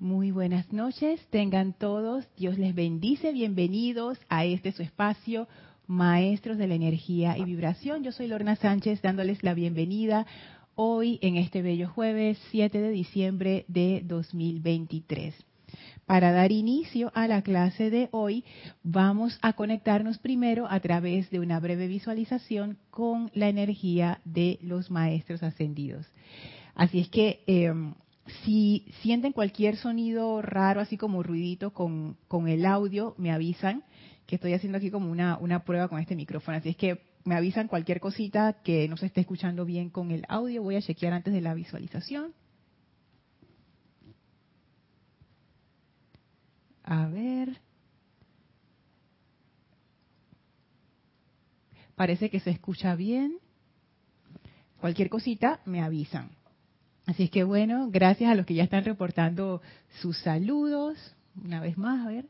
Muy buenas noches, tengan todos, Dios les bendice, bienvenidos a este su espacio, Maestros de la Energía y Vibración. Yo soy Lorna Sánchez dándoles la bienvenida hoy en este bello jueves 7 de diciembre de 2023. Para dar inicio a la clase de hoy, vamos a conectarnos primero a través de una breve visualización con la energía de los maestros ascendidos. Así es que em, si sienten cualquier sonido raro, así como ruidito con, el audio, me avisan que estoy haciendo aquí como una, una prueba con este micrófono. Así es que me avisan cualquier cosita que no se esté escuchando bien con el audio. Voy a chequear antes de la visualización. A ver. Parece que se escucha bien. Cualquier cosita me avisan. Así es que bueno, gracias a los que ya están reportando sus saludos. Una vez más, a ver.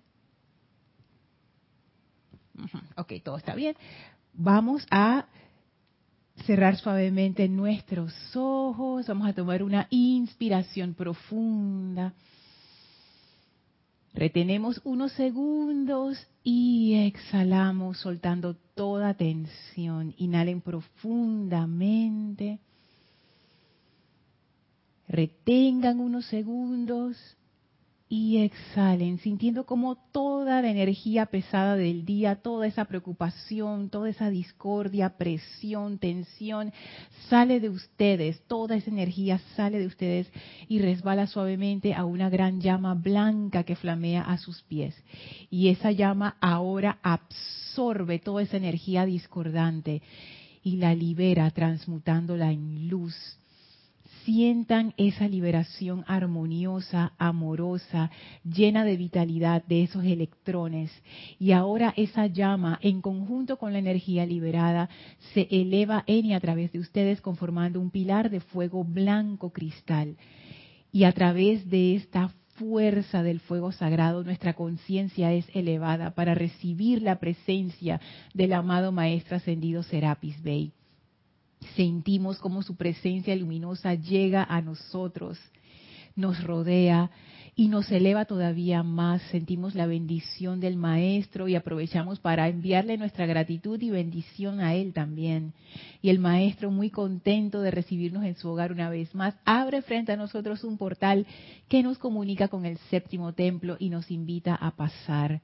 Ok, todo está bien. Vamos a cerrar suavemente nuestros ojos. Vamos a tomar una inspiración profunda. Retenemos unos segundos y exhalamos soltando toda tensión. Inhalen profundamente. Retengan unos segundos y exhalen, sintiendo como toda la energía pesada del día, toda esa preocupación, toda esa discordia, presión, tensión, sale de ustedes, toda esa energía sale de ustedes y resbala suavemente a una gran llama blanca que flamea a sus pies. Y esa llama ahora absorbe toda esa energía discordante y la libera transmutándola en luz sientan esa liberación armoniosa, amorosa, llena de vitalidad de esos electrones. Y ahora esa llama, en conjunto con la energía liberada, se eleva en y a través de ustedes conformando un pilar de fuego blanco cristal. Y a través de esta fuerza del fuego sagrado, nuestra conciencia es elevada para recibir la presencia del amado Maestro Ascendido Serapis Bey sentimos como su presencia luminosa llega a nosotros, nos rodea y nos eleva todavía más. Sentimos la bendición del Maestro y aprovechamos para enviarle nuestra gratitud y bendición a Él también. Y el Maestro, muy contento de recibirnos en su hogar una vez más, abre frente a nosotros un portal que nos comunica con el séptimo templo y nos invita a pasar.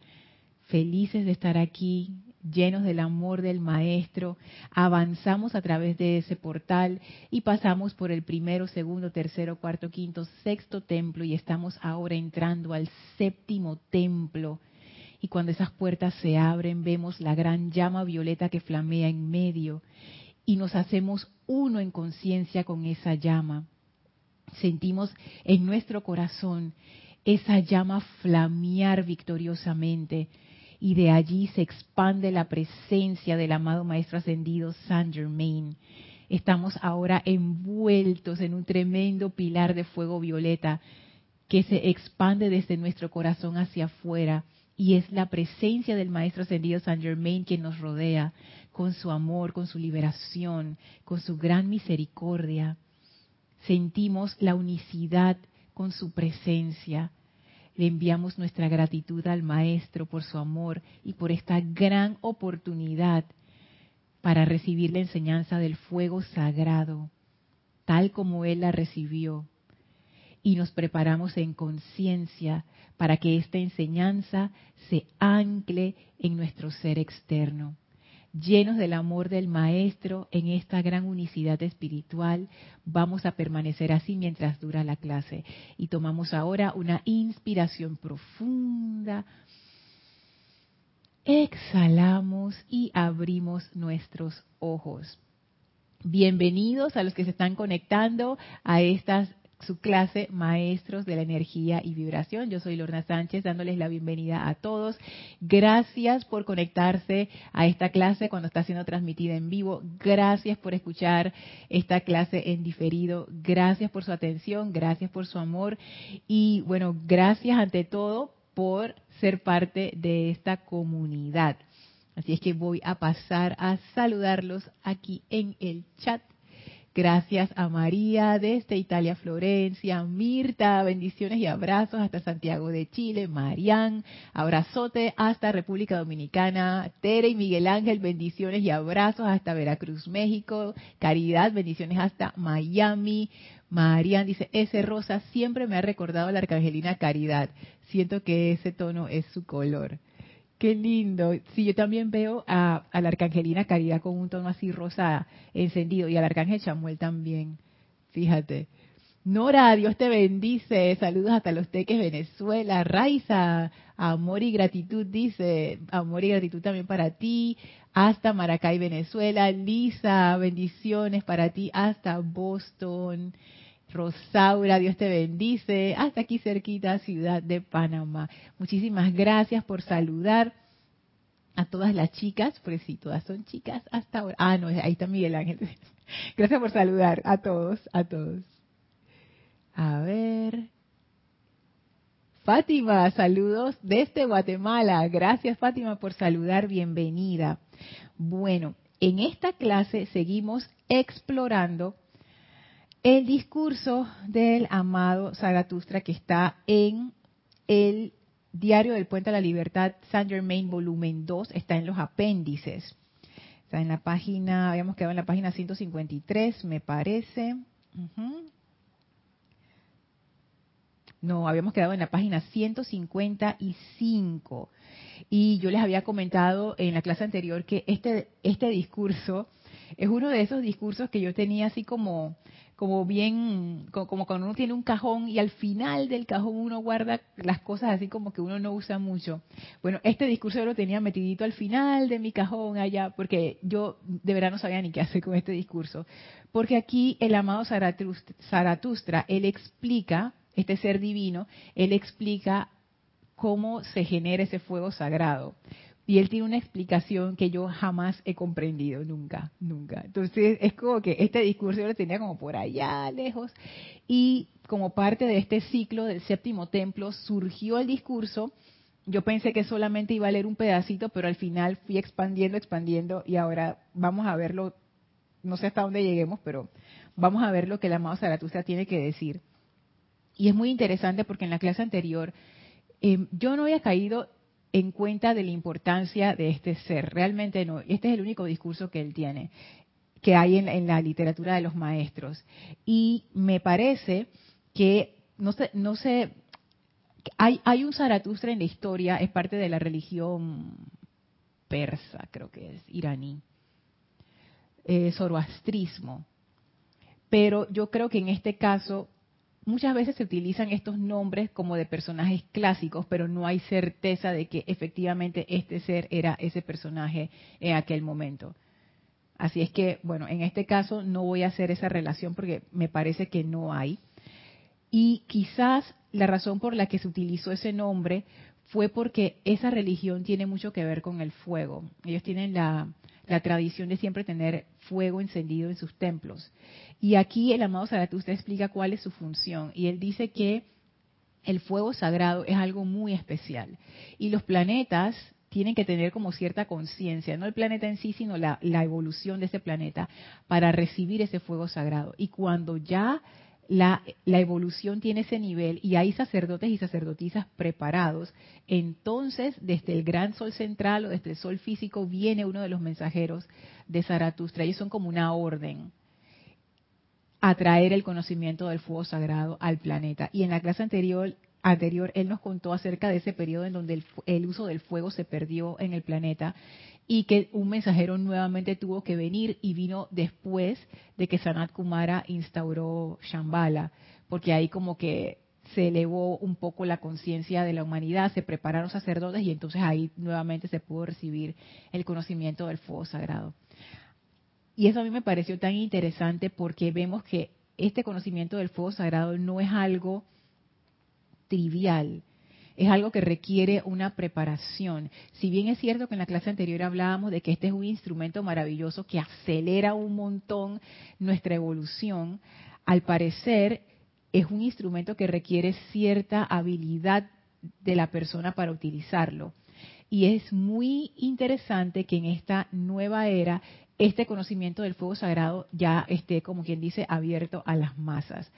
Felices de estar aquí, llenos del amor del Maestro, avanzamos a través de ese portal y pasamos por el primero, segundo, tercero, cuarto, quinto, sexto templo y estamos ahora entrando al séptimo templo. Y cuando esas puertas se abren, vemos la gran llama violeta que flamea en medio y nos hacemos uno en conciencia con esa llama. Sentimos en nuestro corazón esa llama flamear victoriosamente y de allí se expande la presencia del amado Maestro Ascendido Saint Germain. Estamos ahora envueltos en un tremendo pilar de fuego violeta que se expande desde nuestro corazón hacia afuera y es la presencia del Maestro Ascendido Saint Germain quien nos rodea con su amor, con su liberación, con su gran misericordia. Sentimos la unicidad con su presencia le enviamos nuestra gratitud al Maestro por su amor y por esta gran oportunidad para recibir la enseñanza del fuego sagrado, tal como Él la recibió. Y nos preparamos en conciencia para que esta enseñanza se ancle en nuestro ser externo llenos del amor del Maestro en esta gran unicidad espiritual, vamos a permanecer así mientras dura la clase. Y tomamos ahora una inspiración profunda. Exhalamos y abrimos nuestros ojos. Bienvenidos a los que se están conectando a estas su clase Maestros de la Energía y Vibración. Yo soy Lorna Sánchez dándoles la bienvenida a todos. Gracias por conectarse a esta clase cuando está siendo transmitida en vivo. Gracias por escuchar esta clase en diferido. Gracias por su atención, gracias por su amor y bueno, gracias ante todo por ser parte de esta comunidad. Así es que voy a pasar a saludarlos aquí en el chat Gracias a María desde Italia, Florencia, Mirta, bendiciones y abrazos hasta Santiago de Chile, Marián, abrazote hasta República Dominicana, Tere y Miguel Ángel, bendiciones y abrazos hasta Veracruz, México, Caridad, bendiciones hasta Miami, Marian dice, ese rosa siempre me ha recordado a la arcangelina Caridad, siento que ese tono es su color. Qué lindo. Sí, yo también veo a, la arcangelina Caridad con un tono así rosa encendido y al arcángel Chamuel también. Fíjate. Nora, Dios te bendice. Saludos hasta Los Teques, Venezuela. Raiza, amor y gratitud, dice. Amor y gratitud también para ti. Hasta Maracay, Venezuela. Lisa, bendiciones para ti. Hasta Boston. Rosaura, Dios te bendice. Hasta aquí cerquita, ciudad de Panamá. Muchísimas gracias por saludar a todas las chicas, pues sí, todas son chicas hasta ahora. Ah, no, ahí está Miguel Ángel. Gracias por saludar a todos, a todos. A ver. Fátima, saludos desde Guatemala. Gracias Fátima por saludar, bienvenida. Bueno, en esta clase seguimos explorando el discurso del amado Zaratustra que está en el Diario del Puente a la Libertad, Saint Germain, volumen 2, está en los apéndices. Está en la página, habíamos quedado en la página 153, me parece. No, habíamos quedado en la página 155. Y yo les había comentado en la clase anterior que este, este discurso es uno de esos discursos que yo tenía así como como bien, como, cuando uno tiene un cajón y al final del cajón uno guarda las cosas así como que uno no usa mucho. Bueno, este discurso yo lo tenía metidito al final de mi cajón allá, porque yo de verdad no sabía ni qué hacer con este discurso. Porque aquí el amado Zaratustra, él explica, este ser divino, él explica cómo se genera ese fuego sagrado. Y él tiene una explicación que yo jamás he comprendido, nunca, nunca. Entonces es como que este discurso yo lo tenía como por allá lejos. Y como parte de este ciclo del séptimo templo surgió el discurso. Yo pensé que solamente iba a leer un pedacito, pero al final fui expandiendo, expandiendo y ahora vamos a verlo, no sé hasta dónde lleguemos, pero vamos a ver lo que el amado Zaratustra tiene que decir. Y es muy interesante porque en la clase anterior eh, yo no había caído en cuenta de la importancia de este ser. Realmente no. Este es el único discurso que él tiene, que hay en, la literatura de los maestros. Y me parece que, no sé, no sé hay, hay un Zaratustra en la historia, es parte de la religión persa, creo que es, iraní, eh, zoroastrismo. Pero yo creo que en este caso muchas veces se utilizan estos nombres como de personajes clásicos, pero no hay certeza de que efectivamente este ser era ese personaje en aquel momento. Así es que, bueno, en este caso no voy a hacer esa relación porque me parece que no hay. Y quizás la razón por la que se utilizó ese nombre fue porque esa religión tiene mucho que ver con el fuego. Ellos tienen la, tradición de siempre tener fuego encendido en sus templos. Y aquí el amado Zaratustra explica cuál es su función. Y él dice que el fuego sagrado es algo muy especial. Y los planetas tienen que tener como cierta conciencia, no el planeta en sí, sino la, evolución de ese planeta, para recibir ese fuego sagrado. Y cuando ya la, evolución tiene ese nivel y hay sacerdotes y sacerdotisas preparados, entonces desde el gran sol central o desde el sol físico viene uno de los mensajeros de Zaratustra. Ellos son como una orden a traer el conocimiento del fuego sagrado al planeta. Y en la clase anterior, anterior él nos contó acerca de ese periodo en donde el uso del fuego se perdió en el planeta y que un mensajero nuevamente tuvo que venir y vino después de que Sanat Kumara instauró Shambhala, porque ahí como que se elevó un poco la conciencia de la humanidad, se prepararon sacerdotes y entonces ahí nuevamente se pudo recibir el conocimiento del fuego sagrado. Y eso a mí me pareció tan interesante porque vemos que este conocimiento del fuego sagrado no es algo trivial, es algo que requiere una preparación. Si bien es cierto que en la clase anterior hablábamos de que este es un instrumento maravilloso que acelera un montón nuestra evolución, al parecer es un instrumento que requiere cierta habilidad de la persona para utilizarlo. Y es muy interesante que en esta nueva era este conocimiento del fuego sagrado ya esté, como quien dice, abierto a las masas.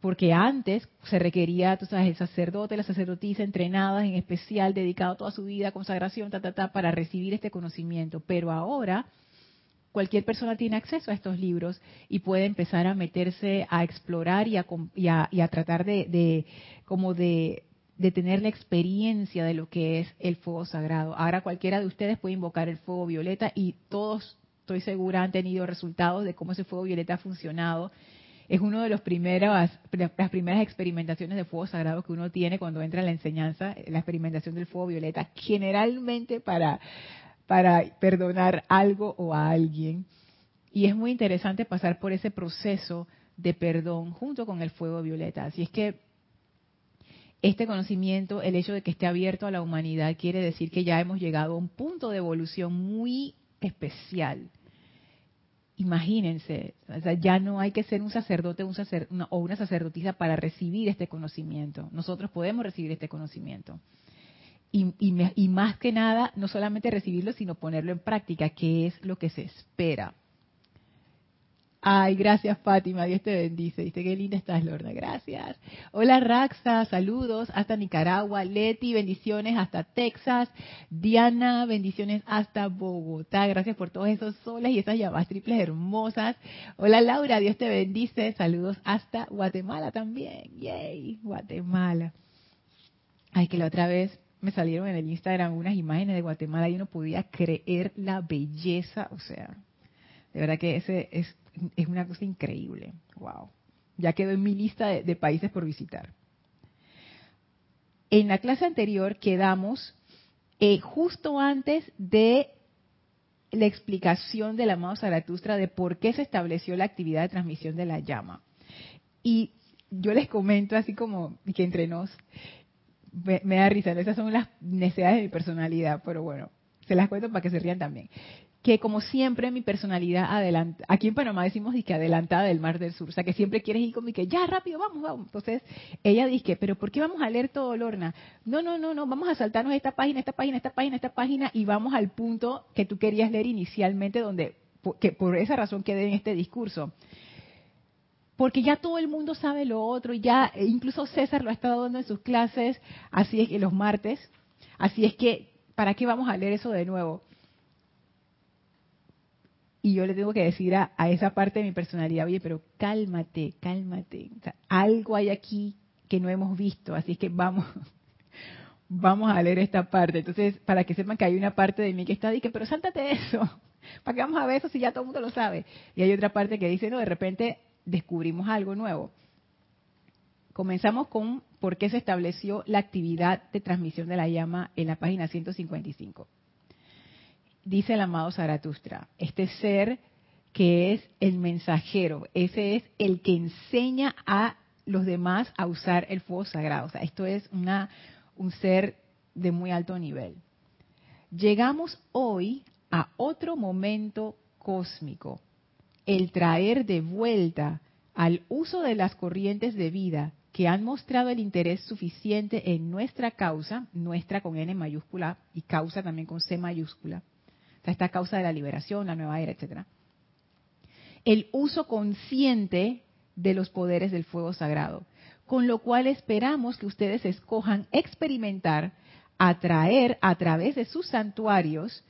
Porque antes se requería, tú sabes, el sacerdote, la sacerdotisa entrenadas en especial, dedicado toda su vida a consagración, ta, ta, ta, para recibir este conocimiento. Pero ahora cualquier persona tiene acceso a estos libros y puede empezar a meterse a explorar y a, tratar de, como de, tener la experiencia de lo que es el fuego sagrado. Ahora cualquiera de ustedes puede invocar el fuego violeta y todos, estoy segura, han tenido resultados de cómo ese fuego violeta ha funcionado. Es una de los primeros, las primeras experimentaciones de fuego sagrado que uno tiene cuando entra en la enseñanza, la experimentación del fuego violeta, generalmente para para perdonar algo o a alguien. Y es muy interesante pasar por ese proceso de perdón junto con el fuego violeta. Así es que este conocimiento, el hecho de que esté abierto a la humanidad, quiere decir que ya hemos llegado a un punto de evolución muy especial. Imagínense, ya no hay que ser un sacerdote un o una sacerdotisa para recibir este conocimiento. Nosotros podemos recibir este conocimiento y, y, más que nada, no solamente recibirlo, sino ponerlo en práctica, que es lo que se espera. Ay, gracias Fátima, Dios te bendice. Dice, qué linda estás, Lorna, gracias. Hola Raxa, saludos hasta Nicaragua. Leti, bendiciones hasta Texas. Diana, bendiciones hasta Bogotá. Gracias por todos esos soles y esas llamadas triples hermosas. Hola Laura, Dios te bendice. Saludos hasta Guatemala también. Yay, Guatemala. Ay, que la otra vez me salieron en el Instagram unas imágenes de Guatemala y uno podía creer la belleza, o sea, de verdad que ese es, es una cosa increíble. Wow. Ya quedó en mi lista de, países por visitar. En la clase anterior quedamos eh, justo antes de la explicación del amado Zaratustra de por qué se estableció la actividad de transmisión de la llama. Y yo les comento así como que entre nos, me, da risa, esas son las necesidades de mi personalidad, pero bueno, se las cuento para que se rían también. Que como siempre mi personalidad adelanta, aquí en Panamá decimos que adelantada del Mar del Sur, o sea que siempre quieres ir conmigo, que ya rápido, vamos, vamos. Entonces ella dice, pero ¿por qué vamos a leer todo, Lorna? No, no, no, no, vamos a saltarnos esta página, esta página, esta página, esta página y vamos al punto que tú querías leer inicialmente, donde, que por esa razón quedé en este discurso porque ya todo el mundo sabe lo otro, y ya e incluso César lo ha estado dando en sus clases, así es que los martes, así es que, ¿para qué vamos a leer eso de nuevo? Y yo le tengo que decir a, esa parte de mi personalidad, oye, pero cálmate, cálmate, algo hay aquí que no hemos visto, así que vamos, vamos a leer esta parte. Entonces, para que sepan que hay una parte de mí que está diciendo, pero sáltate eso, ¿para qué vamos a ver eso si ya todo el mundo lo sabe? Y hay otra parte que dice, no, de repente descubrimos algo nuevo. Comenzamos con por qué se estableció la actividad de transmisión de la llama en la página 155. Dice el amado Zaratustra, este ser que es el mensajero, ese es el que enseña a los demás a usar el fuego sagrado. O sea, esto es una, un ser de muy alto nivel. Llegamos hoy a otro momento cósmico el traer de vuelta al uso de las corrientes de vida que han mostrado el interés suficiente en nuestra causa, nuestra con N mayúscula y causa también con C mayúscula, esta causa de la liberación, la nueva era, etcétera. El uso consciente de los poderes del fuego sagrado, con lo cual esperamos que ustedes escojan experimentar, atraer a través de sus santuarios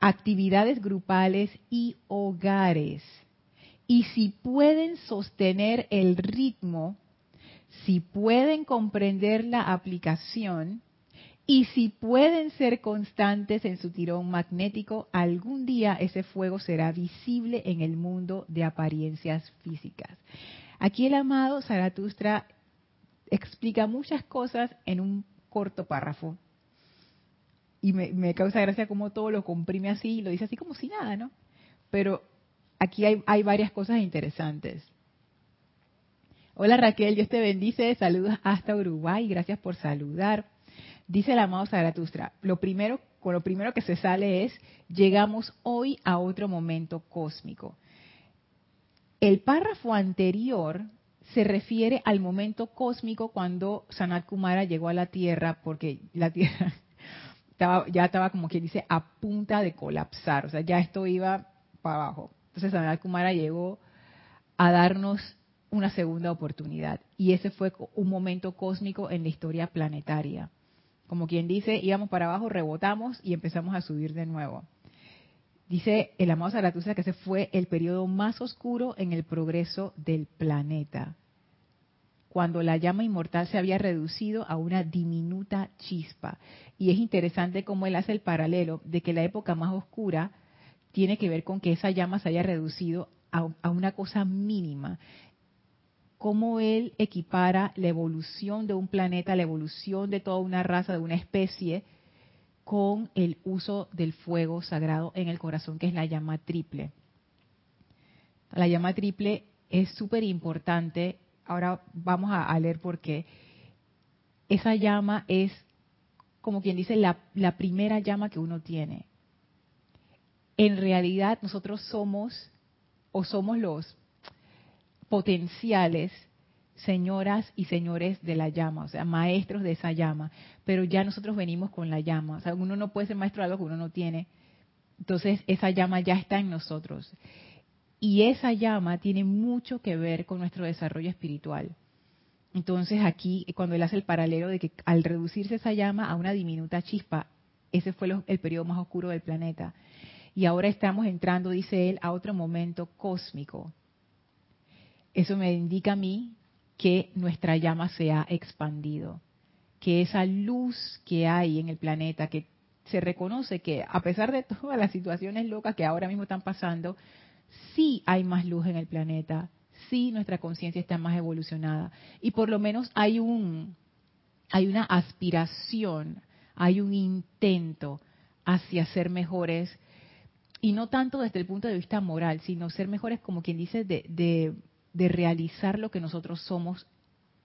actividades grupales y hogares y si pueden sostener el ritmo, si pueden comprender la aplicación y si pueden ser constantes en su tirón magnético, algún día ese fuego será visible en el mundo de apariencias físicas. Aquí el amado Zaratustra explica muchas cosas en un corto párrafo. Y me, causa gracia cómo todo lo comprime así y lo dice así como si nada, ¿no? Pero aquí hay, varias cosas interesantes. Hola Raquel, Dios te bendice, saludos hasta Uruguay, gracias por saludar. Dice el amado Zaratustra, lo primero, con lo primero que se sale es, llegamos hoy a otro momento cósmico. El párrafo anterior se refiere al momento cósmico cuando Sanat Kumara llegó a la Tierra, porque la Tierra ya estaba como quien dice a punta de colapsar, o sea, ya esto iba para abajo. Entonces Sanat Kumara llegó a darnos una segunda oportunidad y ese fue un momento cósmico en la historia planetaria. Como quien dice, íbamos para abajo, rebotamos y empezamos a subir de nuevo. Dice el amado Zaratustra que ese fue el periodo más oscuro en el progreso del planeta, cuando la llama inmortal se había reducido a una diminuta chispa. Y es interesante cómo él hace el paralelo de que la época más oscura tiene que ver con que esa llama se haya reducido a, a una cosa mínima cómo él equipara la evolución de un planeta, la evolución de toda una raza, de una especie, con el uso del fuego sagrado en el corazón, que es la llama triple. La llama triple es súper importante. Ahora vamos a, leer por qué. Esa llama es, como quien dice, la, la primera llama que uno tiene. En realidad nosotros somos o somos los potenciales señoras y señores de la llama, o sea, maestros de esa llama, pero ya nosotros venimos con la llama, o sea, uno no puede ser maestro de algo que uno no tiene, entonces esa llama ya está en nosotros. Y esa llama tiene mucho que ver con nuestro desarrollo espiritual. Entonces aquí, cuando él hace el paralelo de que al reducirse esa llama a una diminuta chispa, ese fue el periodo más oscuro del planeta. Y ahora estamos entrando, dice él, a otro momento cósmico, eso me indica a mí que nuestra llama se ha expandido, que esa luz que hay en el planeta, que se reconoce que a pesar de todas las situaciones locas que ahora mismo están pasando, sí hay más luz en el planeta, sí nuestra conciencia está más evolucionada. Y por lo menos hay un hay una aspiración, hay un intento hacia ser mejores y no tanto desde el punto de vista moral, sino ser mejores como quien dice de, de de realizar lo que nosotros somos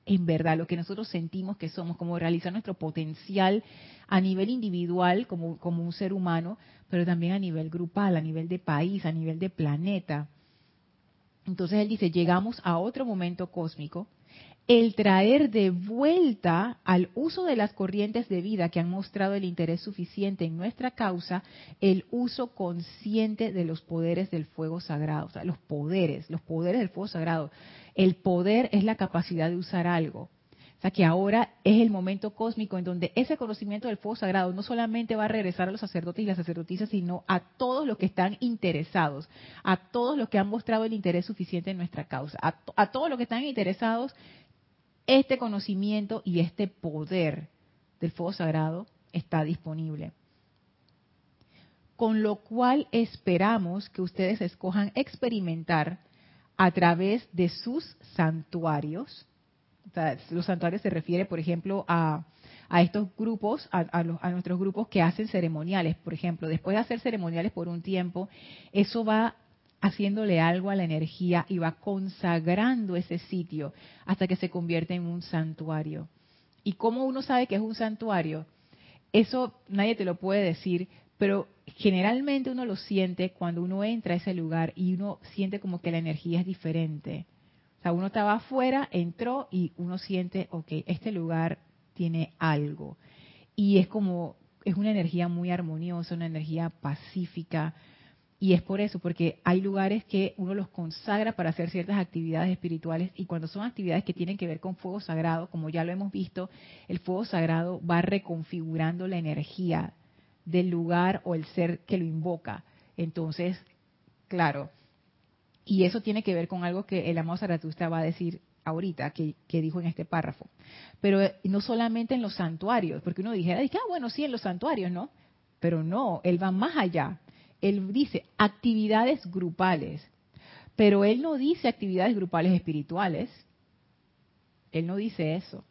en verdad, lo que nosotros sentimos que somos, como realizar nuestro potencial a nivel individual, como, como un ser humano, pero también a nivel grupal, a nivel de país, a nivel de planeta. Entonces él dice, llegamos a otro momento cósmico el traer de vuelta al uso de las corrientes de vida que han mostrado el interés suficiente en nuestra causa, el uso consciente de los poderes del fuego sagrado, o sea, los poderes, los poderes del fuego sagrado. El poder es la capacidad de usar algo. O sea, que ahora es el momento cósmico en donde ese conocimiento del fuego sagrado no solamente va a regresar a los sacerdotes y las sacerdotisas, sino a todos los que están interesados, a todos los que han mostrado el interés suficiente en nuestra causa, a, a todos los que están interesados este conocimiento y este poder del fuego sagrado está disponible. Con lo cual esperamos que ustedes escojan experimentar a través de sus santuarios. los santuarios se refiere, por ejemplo, a, estos grupos, a, a, nuestros grupos que hacen ceremoniales, por ejemplo. Después de hacer ceremoniales por un tiempo, eso va haciéndole algo a la energía y va consagrando ese sitio hasta que se convierte en un santuario. ¿Y cómo uno sabe que es un santuario? Eso nadie te lo puede decir, pero generalmente uno lo siente cuando uno entra a ese lugar y uno siente como que la energía es diferente. O sea, uno estaba afuera, entró y uno siente, ok, este lugar tiene algo. Y es como, es una energía muy armoniosa, una energía pacífica, y es por eso, porque hay lugares que uno los consagra para hacer ciertas actividades espirituales y cuando son actividades que tienen que ver con fuego sagrado, como ya lo hemos visto, el fuego sagrado va reconfigurando la energía del lugar o el ser que lo invoca. Entonces, claro, y eso tiene que ver con algo que el amado Zaratustra va a decir ahorita, que, dijo en este párrafo. Pero eh, no solamente en los santuarios, porque uno dijera, ah, bueno, sí, en los santuarios, ¿no? Pero no, él va más allá él dice actividades grupales, pero él no dice actividades grupales espirituales. Él no dice eso.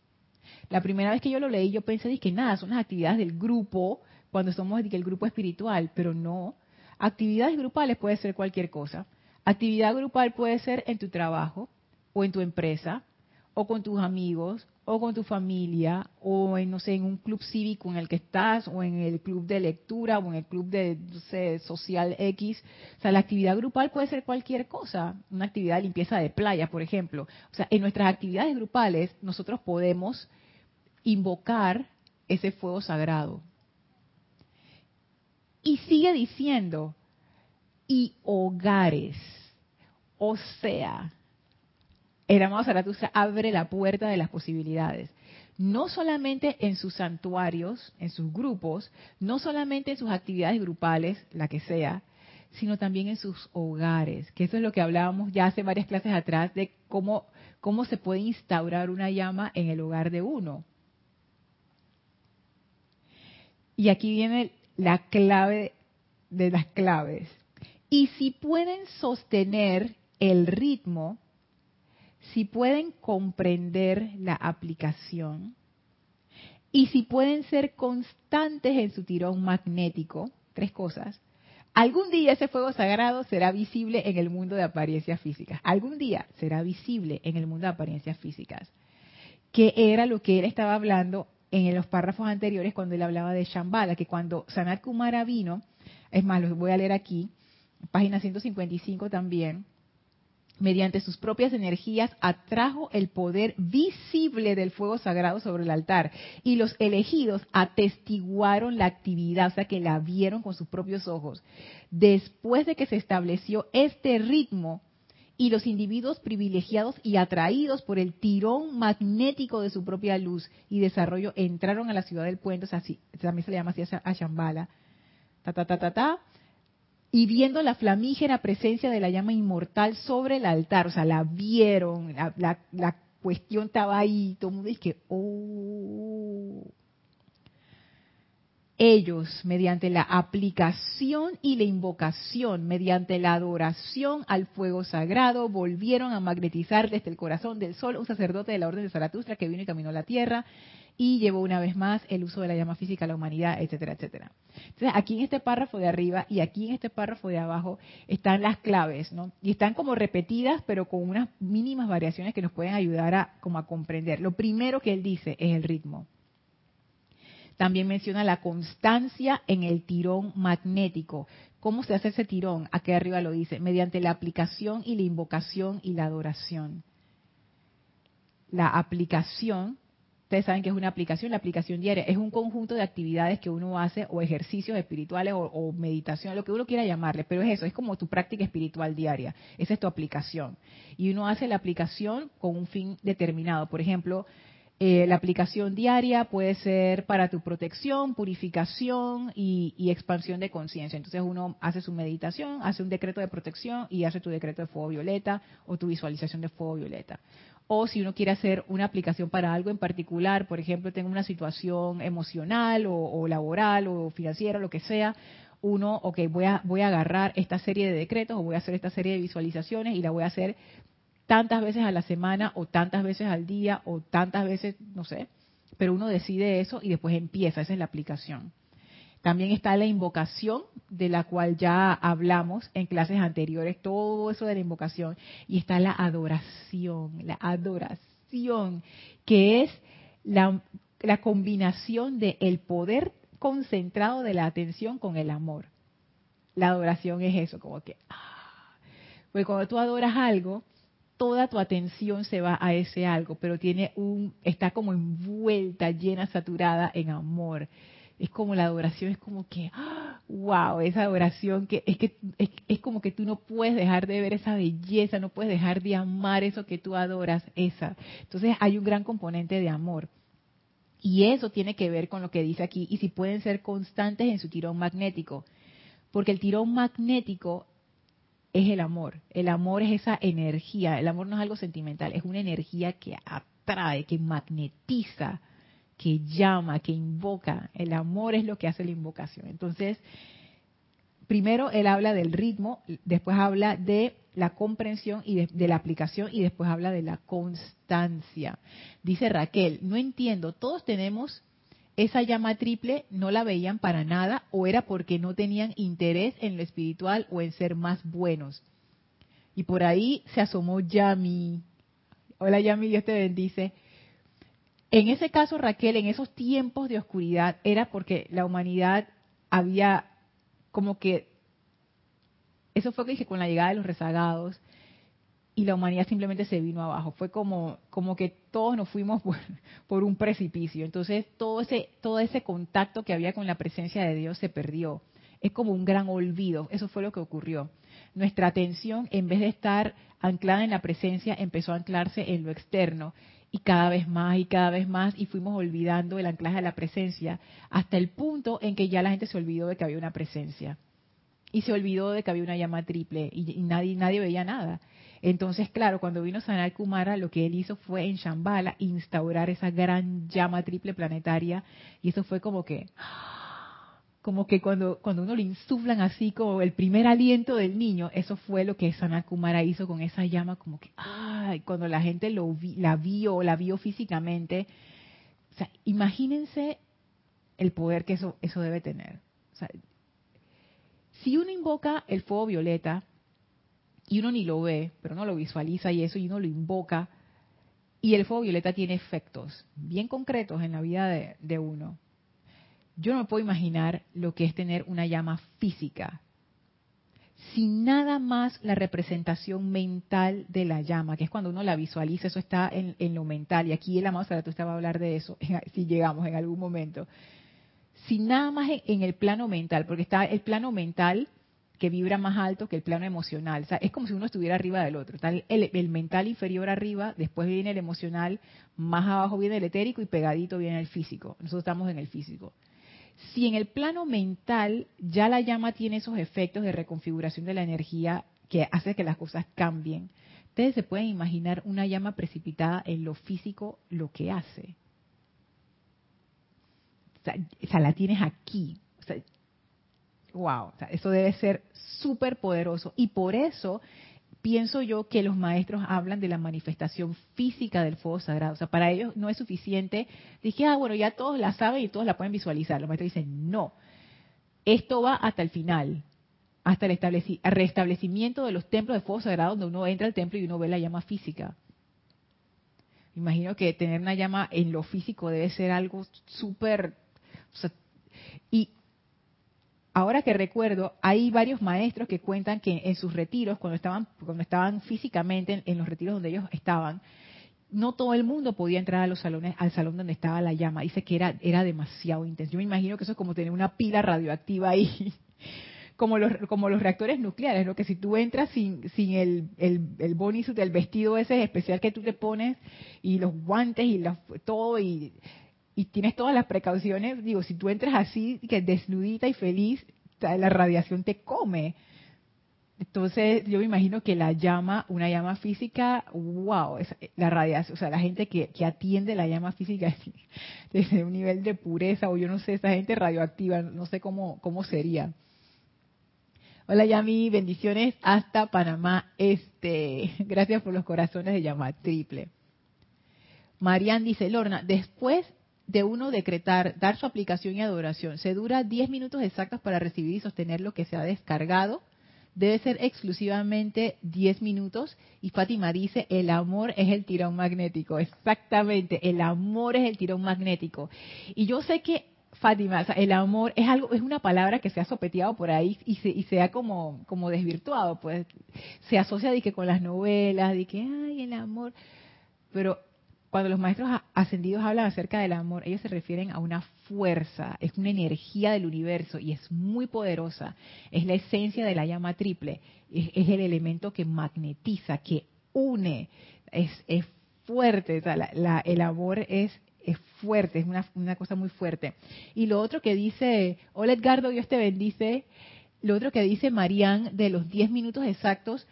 La primera vez que yo lo leí, yo pensé que nada, son las actividades del grupo, cuando somos el grupo espiritual, pero no. Actividades grupales puede ser cualquier cosa. Actividad grupal puede ser en tu trabajo o en tu empresa o con tus amigos o con tu familia o en no sé en un club cívico en el que estás o en el club de lectura o en el club de no sé, social X. O sea la actividad grupal puede ser cualquier cosa. Una actividad de limpieza de playa por ejemplo. O sea en nuestras actividades grupales nosotros podemos invocar ese fuego sagrado. Y sigue diciendo, y hogares. O sea, el amado Zaratustra abre la puerta de las posibilidades. No solamente en sus santuarios, en sus grupos, no solamente en sus actividades grupales, la que sea, sino también en sus hogares, que eso es lo que hablábamos ya hace varias clases atrás de cómo, cómo se puede instaurar una llama en el hogar de uno. Y aquí viene la clave de las claves. Y si pueden sostener el ritmo, si pueden comprender la aplicación y si pueden ser constantes en su tirón magnético, tres cosas, algún día ese fuego sagrado será visible en el mundo de apariencias físicas. Algún día será visible en el mundo de apariencias físicas. Que era lo que él estaba hablando en los párrafos anteriores cuando él hablaba de Shambhala, que cuando Sanat Kumara vino, es más, lo voy a leer aquí, página 155 también, mediante sus propias energías atrajo el poder visible del fuego sagrado sobre el altar. Y los elegidos atestiguaron la actividad, o sea que la vieron con sus propios ojos. Después de que se estableció este ritmo y los individuos privilegiados y atraídos por el tirón magnético de su propia luz y desarrollo entraron a la ciudad del puente, o sea, así, también se le llama así a Shambhala, ta, ta, ta, ta, ta, y viendo la flamígera presencia de la llama inmortal sobre el altar, o sea, la vieron, la, la, cuestión estaba ahí, todo el mundo dice que, oh, ellos, mediante la aplicación y la invocación, mediante la adoración al fuego sagrado, volvieron a magnetizar desde el corazón del sol un sacerdote de la orden de Zaratustra que vino y caminó a la tierra y llevó una vez más el uso de la llama física a la humanidad, etcétera, etcétera. Entonces, aquí en este párrafo de arriba y aquí en este párrafo de abajo están las claves, ¿no? Y están como repetidas, pero con unas mínimas variaciones que nos pueden ayudar a como a comprender. Lo primero que él dice es el ritmo. También menciona la constancia en el tirón magnético. ¿Cómo se hace ese tirón? Aquí arriba lo dice, mediante la aplicación y la invocación y la adoración. La aplicación, ustedes saben que es una aplicación, la aplicación diaria es un conjunto de actividades que uno hace o ejercicios espirituales o, meditación, lo que uno quiera llamarle, pero es eso, es como tu práctica espiritual diaria, esa es tu aplicación. Y uno hace la aplicación con un fin determinado, por ejemplo, eh, la aplicación diaria puede ser para tu protección, purificación y, expansión de conciencia. Entonces uno hace su meditación, hace un decreto de protección y hace tu decreto de fuego violeta o tu visualización de fuego violeta. O si uno quiere hacer una aplicación para algo en particular, por ejemplo, tengo una situación emocional o, laboral o financiera, lo que sea, uno, ok, voy a, voy a agarrar esta serie de decretos o voy a hacer esta serie de visualizaciones y la voy a hacer tantas veces a la semana o tantas veces al día o tantas veces, no sé, pero uno decide eso y después empieza, esa es la aplicación. También está la invocación, de la cual ya hablamos en clases anteriores, todo eso de la invocación. Y está la adoración, la adoración, que es la, combinación del el poder concentrado de la atención con el amor. La adoración es eso, como que, ah, pues cuando tú adoras algo, toda tu atención se va a ese algo, pero tiene un, está como envuelta, llena, saturada en amor. Es como la adoración, es como que, wow, esa adoración que es que es, como que tú no puedes dejar de ver esa belleza, no puedes dejar de amar eso que tú adoras, esa. Entonces hay un gran componente de amor. Y eso tiene que ver con lo que dice aquí, y si pueden ser constantes en su tirón magnético. Porque el tirón magnético es el amor. El amor es esa energía. El amor no es algo sentimental, es una energía que atrae, que magnetiza, que llama, que invoca. El amor es lo que hace la invocación. Entonces, primero él habla del ritmo, después habla de la comprensión y de, la aplicación y después habla de la constancia. Dice Raquel, no entiendo, todos tenemos esa llama triple no la veían para nada o era porque no tenían interés en lo espiritual o en ser más buenos. Y por ahí se asomó Yami. Hola Yami, Dios te bendice. En ese caso, Raquel, en esos tiempos de oscuridad, era porque la humanidad había como que, eso fue que dije con la llegada de los rezagados, y la humanidad simplemente se vino abajo. Fue como, como que todos nos fuimos por, un precipicio. Entonces todo ese, todo ese contacto que había con la presencia de Dios se perdió. es como un gran olvido. Eso fue lo que ocurrió. Nuestra atención, en vez de estar anclada en la presencia, empezó a anclarse en lo externo y cada vez más y cada vez más y fuimos olvidando el anclaje de la presencia hasta el punto en que ya la gente se olvidó de que había una presencia y se olvidó de que había una llama triple y, nadie nadie veía nada. Entonces, claro, cuando vino Sanal Kumara, lo que él hizo fue en Shambhala instaurar esa gran llama triple planetaria y eso fue como que como que cuando, cuando uno le insuflan así como el primer aliento del niño, eso fue lo que Sanat Kumara hizo con esa llama, como que, ay, cuando la gente lo la vio, la vio físicamente, o sea, imagínense el poder que eso, eso debe tener. O sea, si uno invoca el fuego violeta y uno ni lo ve, pero uno lo visualiza y eso y uno lo invoca, y el fuego violeta tiene efectos bien concretos en la vida de, de uno yo no me puedo imaginar lo que es tener una llama física. Sin nada más la representación mental de la llama, que es cuando uno la visualiza, eso está en, lo mental. Y aquí el amado tú estaba a hablar de eso, si llegamos en algún momento. Sin nada más en, el plano mental, porque está el plano mental que vibra más alto que el plano emocional. O sea, es como si uno estuviera arriba del otro. El, el, mental inferior arriba, después viene el emocional, más abajo viene el etérico y pegadito viene el físico. Nosotros estamos en el físico. Si en el plano mental ya la llama tiene esos efectos de reconfiguración de la energía que hace que las cosas cambien, ustedes se pueden imaginar una llama precipitada en lo físico lo que hace. O sea, la tienes aquí. wow, eso debe ser súper poderoso. Y por eso pienso yo que los maestros hablan de la manifestación física del fuego sagrado. O sea, para ellos no es suficiente. Dije, ah, bueno, ya todos la saben y todos la pueden visualizar. Los maestros dicen, no. Esto va hasta el final, hasta el restablecimiento de los templos de fuego sagrado, donde uno entra al templo y uno ve la llama física. Imagino que tener una llama en lo físico debe ser algo súper... y ahora que recuerdo, hay varios maestros que cuentan que en sus retiros, cuando estaban, cuando estaban físicamente en, los retiros donde ellos estaban, no todo el mundo podía entrar a los salones, al salón donde estaba la llama. Dice que era, era demasiado intenso. Yo me imagino que eso es como tener una pila radioactiva ahí. Como los, como los reactores nucleares, ¿no? Que si tú entras sin, sin el, el, el del vestido ese especial que tú te pones y los guantes y todo y y tienes todas las precauciones, digo, si tú entras así, que desnudita y feliz, la radiación te come. Entonces, yo me imagino que la llama, una llama física, wow, es la radiación, o sea, la gente que, que atiende la llama física desde un nivel de pureza, o yo no sé, esa gente radioactiva, no sé cómo, cómo sería. Hola Yami, bendiciones hasta Panamá Este. Gracias por los corazones de llama triple. Marian dice, Lorna, después de uno decretar, dar su aplicación y adoración, se dura 10 minutos exactos para recibir y sostener lo que se ha descargado. Debe ser exclusivamente 10 minutos. Y Fátima dice, el amor es el tirón magnético. Exactamente, el amor es el tirón magnético. Y yo sé que Fátima, el amor es algo, es una palabra que se ha sopeteado por ahí y se, y se ha como, como desvirtuado, pues se asocia de que con las novelas, de que ay el amor, pero cuando los maestros ascendidos hablan acerca del amor, ellos se refieren a una fuerza, es una energía del universo y es muy poderosa. Es la esencia de la llama triple, es, el elemento que magnetiza, que une, es, fuerte, el amor es, fuerte, es una, una, cosa muy fuerte. Y lo otro que dice, hola Edgardo, Dios te bendice, lo otro que dice Marían de los 10 minutos exactos,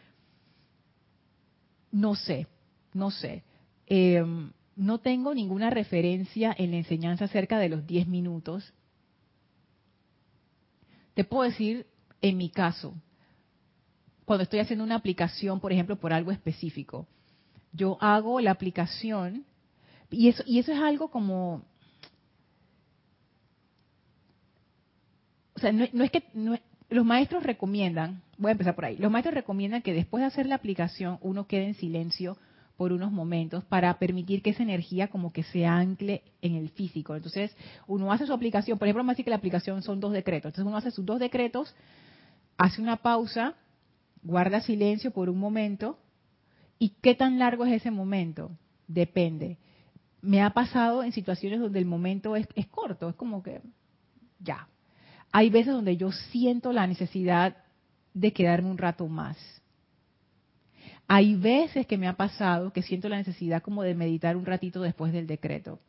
no sé, no sé Em, no tengo ninguna referencia en la enseñanza acerca de los 10 minutos. Te puedo decir, en mi caso, cuando estoy haciendo una aplicación, por ejemplo, por algo específico, yo hago la aplicación y eso, y eso es algo como... O sea, no, es que los maestros recomiendan, voy a empezar por ahí, los maestros recomiendan que después de hacer la aplicación uno quede en silencio por unos momentos para permitir que esa energía como que se ancle en el físico. Entonces, uno hace su aplicación, por ejemplo, más que la aplicación son dos decretos. Entonces, uno hace sus dos decretos, hace una pausa, guarda silencio por un momento. ¿Y qué tan largo es ese momento? Depende. Me ha pasado en situaciones donde el momento es, corto, es como que ya. hay veces donde yo siento la necesidad de quedarme un rato más. Hay veces que me ha pasado que siento la necesidad como de meditar un ratito después del decreto.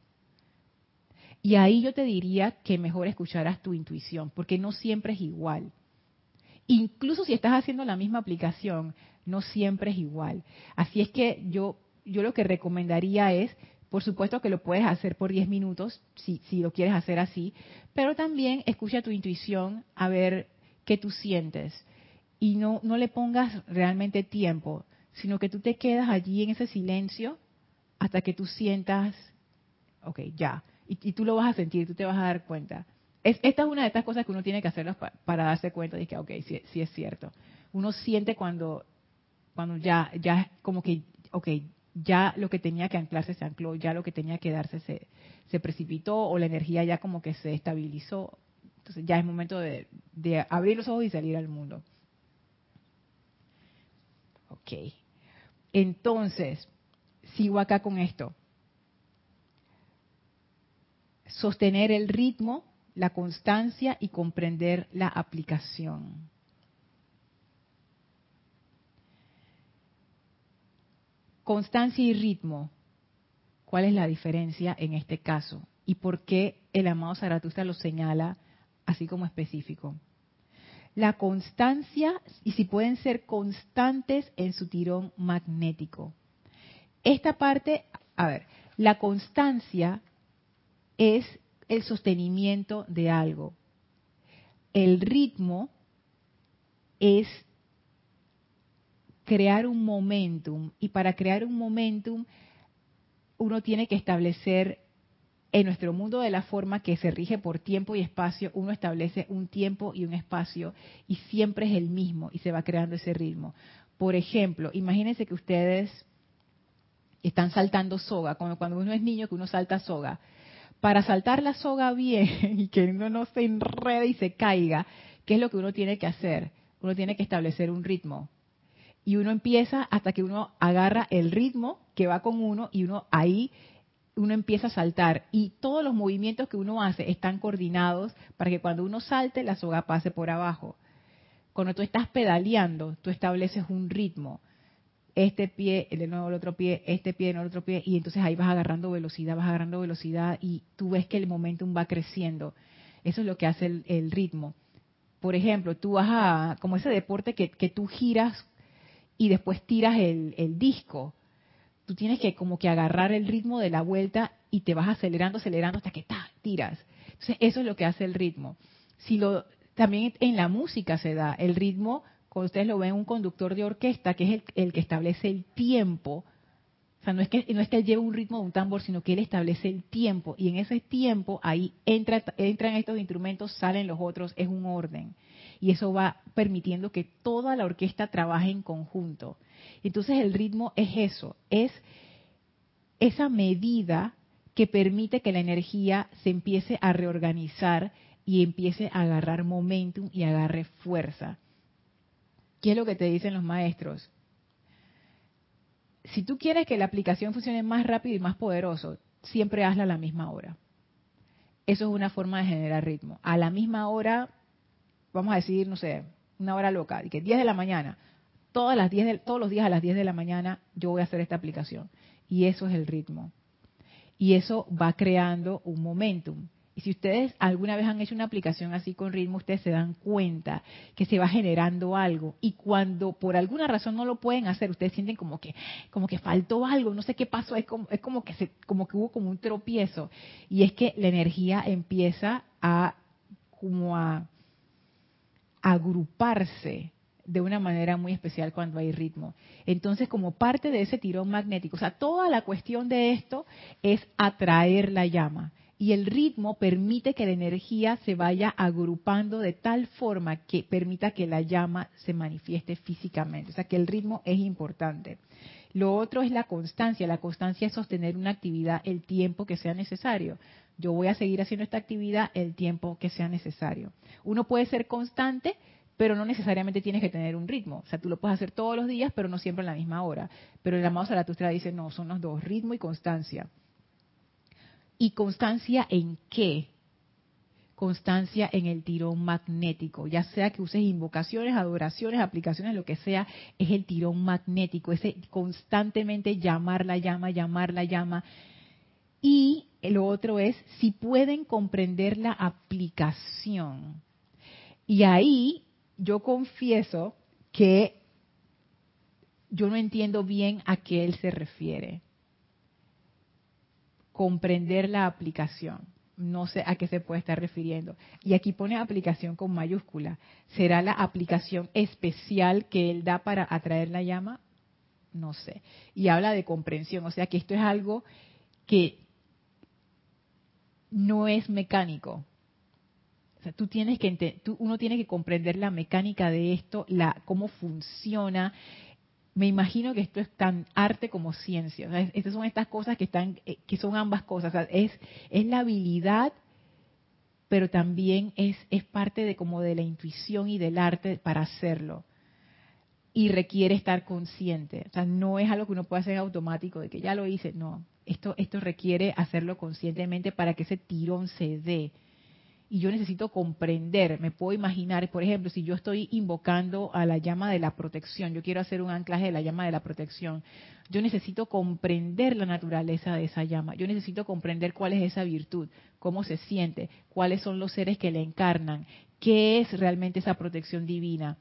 Y ahí yo te diría que mejor escucharas tu intuición, porque no siempre es igual. Incluso si estás haciendo la misma aplicación, no siempre es igual. Así es que yo, yo lo que recomendaría es, por supuesto que lo puedes hacer por 10 minutos, si, si lo quieres hacer así, pero también escucha tu intuición a ver qué tú sientes. Y no, no le pongas realmente tiempo sino que tú te quedas allí en ese silencio hasta que tú sientas, ok, ya, y, tú lo vas a sentir, tú te vas a dar cuenta. esta es una de estas cosas que uno tiene que hacer para, darse cuenta de que, ok, sí, sí, es cierto. Uno siente cuando, cuando ya, ya como que, ok, ya lo que tenía que anclarse se ancló, ya lo que tenía que darse se, se precipitó o la energía ya como que se estabilizó. Entonces ya es momento de, de abrir los ojos y salir al mundo. Ok. Entonces, sigo acá con esto. Sostener el ritmo, la constancia y comprender la aplicación. Constancia y ritmo. ¿Cuál es la diferencia en este caso? ¿Y por qué el amado Zaratustra lo señala así como específico? La constancia y si pueden ser constantes en su tirón magnético. Esta parte, a ver, la constancia es el sostenimiento de algo. El ritmo es crear un momentum y para crear un momentum uno tiene que establecer en nuestro mundo de la forma que se rige por tiempo y espacio, uno establece un tiempo y un espacio y siempre es el mismo y se va creando ese ritmo. Por ejemplo, imagínense que ustedes están saltando soga, como cuando uno es niño que uno salta soga. Para saltar la soga bien y que uno no se enrede y se caiga, ¿qué es lo que uno tiene que hacer? Uno tiene que establecer un ritmo. Y uno empieza hasta que uno agarra el ritmo que va con uno y uno ahí uno empieza a saltar y todos los movimientos que uno hace están coordinados para que cuando uno salte la soga pase por abajo. Cuando tú estás pedaleando, tú estableces un ritmo. Este pie, de nuevo el otro pie, este pie, el otro pie, y entonces ahí vas agarrando velocidad, vas agarrando velocidad y tú ves que el momentum va creciendo. Eso es lo que hace el, ritmo. Por ejemplo, tú vas a, como ese deporte que, tú giras y después tiras el, el disco tú tienes que como que agarrar el ritmo de la vuelta y te vas acelerando, acelerando hasta que ta, tiras. Entonces, eso es lo que hace el ritmo. Si lo también en la música se da el ritmo, cuando ustedes lo ven un conductor de orquesta, que es el, que establece el tiempo, o sea, no es que no es que él lleve un ritmo de un tambor, sino que él establece el tiempo y en ese tiempo ahí entra, entran estos instrumentos, salen los otros, es un orden. Y eso va permitiendo que toda la orquesta trabaje en conjunto. Entonces el ritmo es eso, es esa medida que permite que la energía se empiece a reorganizar y empiece a agarrar momentum y agarre fuerza. ¿Qué es lo que te dicen los maestros? Si tú quieres que la aplicación funcione más rápido y más poderoso, siempre hazla a la misma hora. Eso es una forma de generar ritmo. A la misma hora, vamos a decir, no sé, una hora loca, que 10 de la mañana, todas las 10 todos los días a las 10 de la mañana yo voy a hacer esta aplicación. Y eso es el ritmo. Y eso va creando un momentum. Y si ustedes alguna vez han hecho una aplicación así con ritmo, ustedes se dan cuenta que se va generando algo. Y cuando por alguna razón no lo pueden hacer, ustedes sienten como que, como que faltó algo, no sé qué pasó, es como, es como que se, como que hubo como un tropiezo. Y es que la energía empieza a como a agruparse de una manera muy especial cuando hay ritmo. Entonces, como parte de ese tirón magnético, o sea, toda la cuestión de esto es atraer la llama. Y el ritmo permite que la energía se vaya agrupando de tal forma que permita que la llama se manifieste físicamente. O sea, que el ritmo es importante. Lo otro es la constancia. La constancia es sostener una actividad el tiempo que sea necesario. Yo voy a seguir haciendo esta actividad el tiempo que sea necesario. Uno puede ser constante pero no necesariamente tienes que tener un ritmo. O sea, tú lo puedes hacer todos los días, pero no siempre a la misma hora. Pero el amado Zaratustra dice, no, son los dos, ritmo y constancia. ¿Y constancia en qué? constancia en el tirón magnético, ya sea que uses invocaciones, adoraciones, aplicaciones, lo que sea, es el tirón magnético, ese constantemente llamar la llama, llamar la llama. Y lo otro es si pueden comprender la aplicación. Y ahí yo confieso que yo no entiendo bien a qué él se refiere. Comprender la aplicación no sé a qué se puede estar refiriendo. Y aquí pone aplicación con mayúscula. ¿Será la aplicación especial que él da para atraer la llama? No sé. Y habla de comprensión, o sea que esto es algo que no es mecánico. O sea, tú tienes que tú, uno tiene que comprender la mecánica de esto, la cómo funciona, me imagino que esto es tan arte como ciencia. estas son estas cosas que están, eh, que son ambas cosas. es, es la habilidad, pero también es, es parte de como de la intuición y del arte para hacerlo. Y requiere estar consciente. O sea, no es algo que uno pueda hacer automático de que ya lo hice. No, esto, esto requiere hacerlo conscientemente para que ese tirón se dé y yo necesito comprender, me puedo imaginar, por ejemplo, si yo estoy invocando a la llama de la protección, yo quiero hacer un anclaje de la llama de la protección, yo necesito comprender la naturaleza de esa llama, yo necesito comprender cuál es esa virtud, cómo se siente, cuáles son los seres que le encarnan, qué es realmente esa protección divina.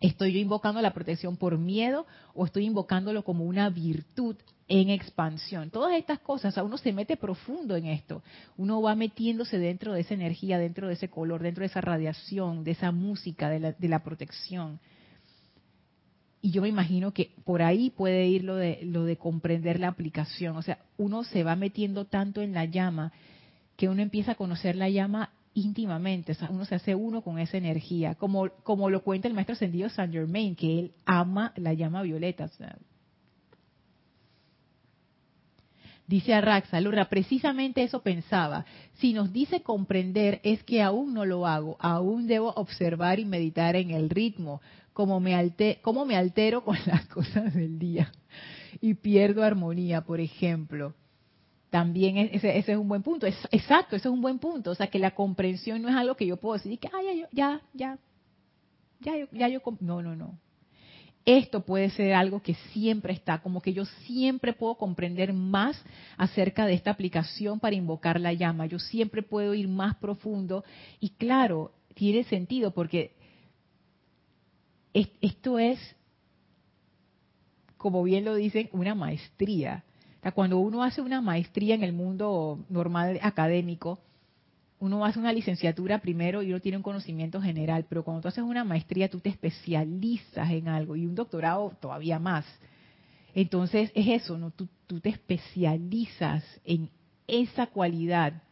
¿Estoy yo invocando la protección por miedo o estoy invocándolo como una virtud en expansión. Todas estas cosas, uno se mete profundo en esto. Uno va metiéndose dentro de esa energía, dentro de ese color, dentro de esa radiación, de esa música, de la, protección. Y yo me imagino que por ahí puede ir lo de comprender la aplicación. O sea, uno se va metiendo tanto en la llama que uno empieza a conocer la llama íntimamente, o sea, uno se hace uno con esa energía, como, como lo cuenta el maestro ascendido Saint Germain, que él ama la llama violeta. O sea, Dice Arraxa, Lorra, precisamente eso pensaba. Si nos dice comprender es que aún no lo hago, aún debo observar y meditar en el ritmo, como me, me altero con las cosas del día y pierdo armonía, por ejemplo. También ese, ese es un buen punto. Exacto, ese es un buen punto. O sea, que la comprensión no es algo que yo puedo decir que, ya, ya, ya, ya, ya yo, no, no, no esto puede ser algo que siempre está, como que yo siempre puedo comprender más acerca de esta aplicación para invocar la llama, yo siempre puedo ir más profundo y claro, tiene sentido porque esto es, como bien lo dicen, una maestría. Cuando uno hace una maestría en el mundo normal académico, uno hace una licenciatura primero y uno tiene un conocimiento general, pero cuando tú haces una maestría tú te especializas en algo y un doctorado todavía más. Entonces es eso, ¿no? Tú, tú te especializas en esa cualidad.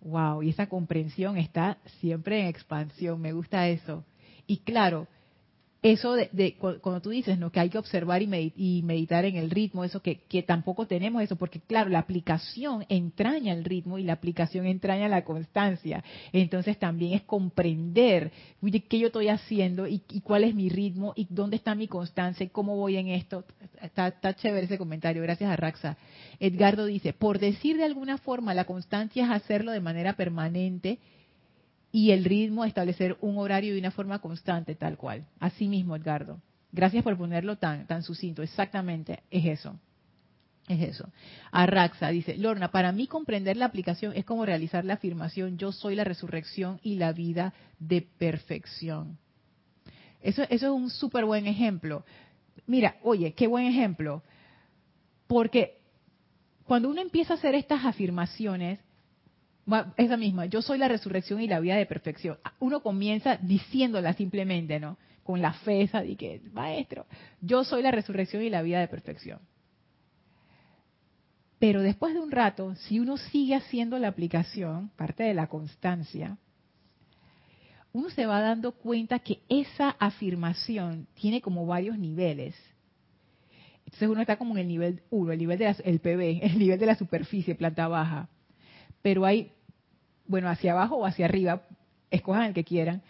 Wow, y esa comprensión está siempre en expansión, me gusta eso. Y claro, eso de, cuando tú dices no que hay que observar y, meditar en el ritmo eso que, tampoco tenemos eso porque claro la aplicación entraña el ritmo y la aplicación entraña la constancia. Entonces también es comprender qué yo estoy haciendo y, cuál es mi ritmo y dónde está mi constancia y cómo voy en esto está, está chévere ese comentario gracias a Raxa. Edgardo dice por decir de alguna forma la constancia es hacerlo de manera permanente y el ritmo, establecer un horario de una forma constante, tal cual. Así mismo, Edgardo. Gracias por ponerlo tan, tan sucinto. Exactamente, es eso. Es eso. Arraxa dice, Lorna, para mí comprender la aplicación es como realizar la afirmación, yo soy la resurrección y la vida de perfección. Eso, eso es un súper buen ejemplo. Mira, oye, qué buen ejemplo. Porque cuando uno empieza a hacer estas afirmaciones, esa misma, yo soy la resurrección y la vida de perfección. Uno comienza diciéndola simplemente, ¿no? Con la fe esa de que, maestro, yo soy la resurrección y la vida de perfección. Pero después de un rato, si uno sigue haciendo la aplicación, parte de la constancia, uno se va dando cuenta que esa afirmación tiene como varios niveles. Entonces uno está como en el nivel 1, el nivel del PB, el nivel de la superficie, planta baja. Pero hay bueno, hacia abajo o hacia arriba, escojan el que quieran,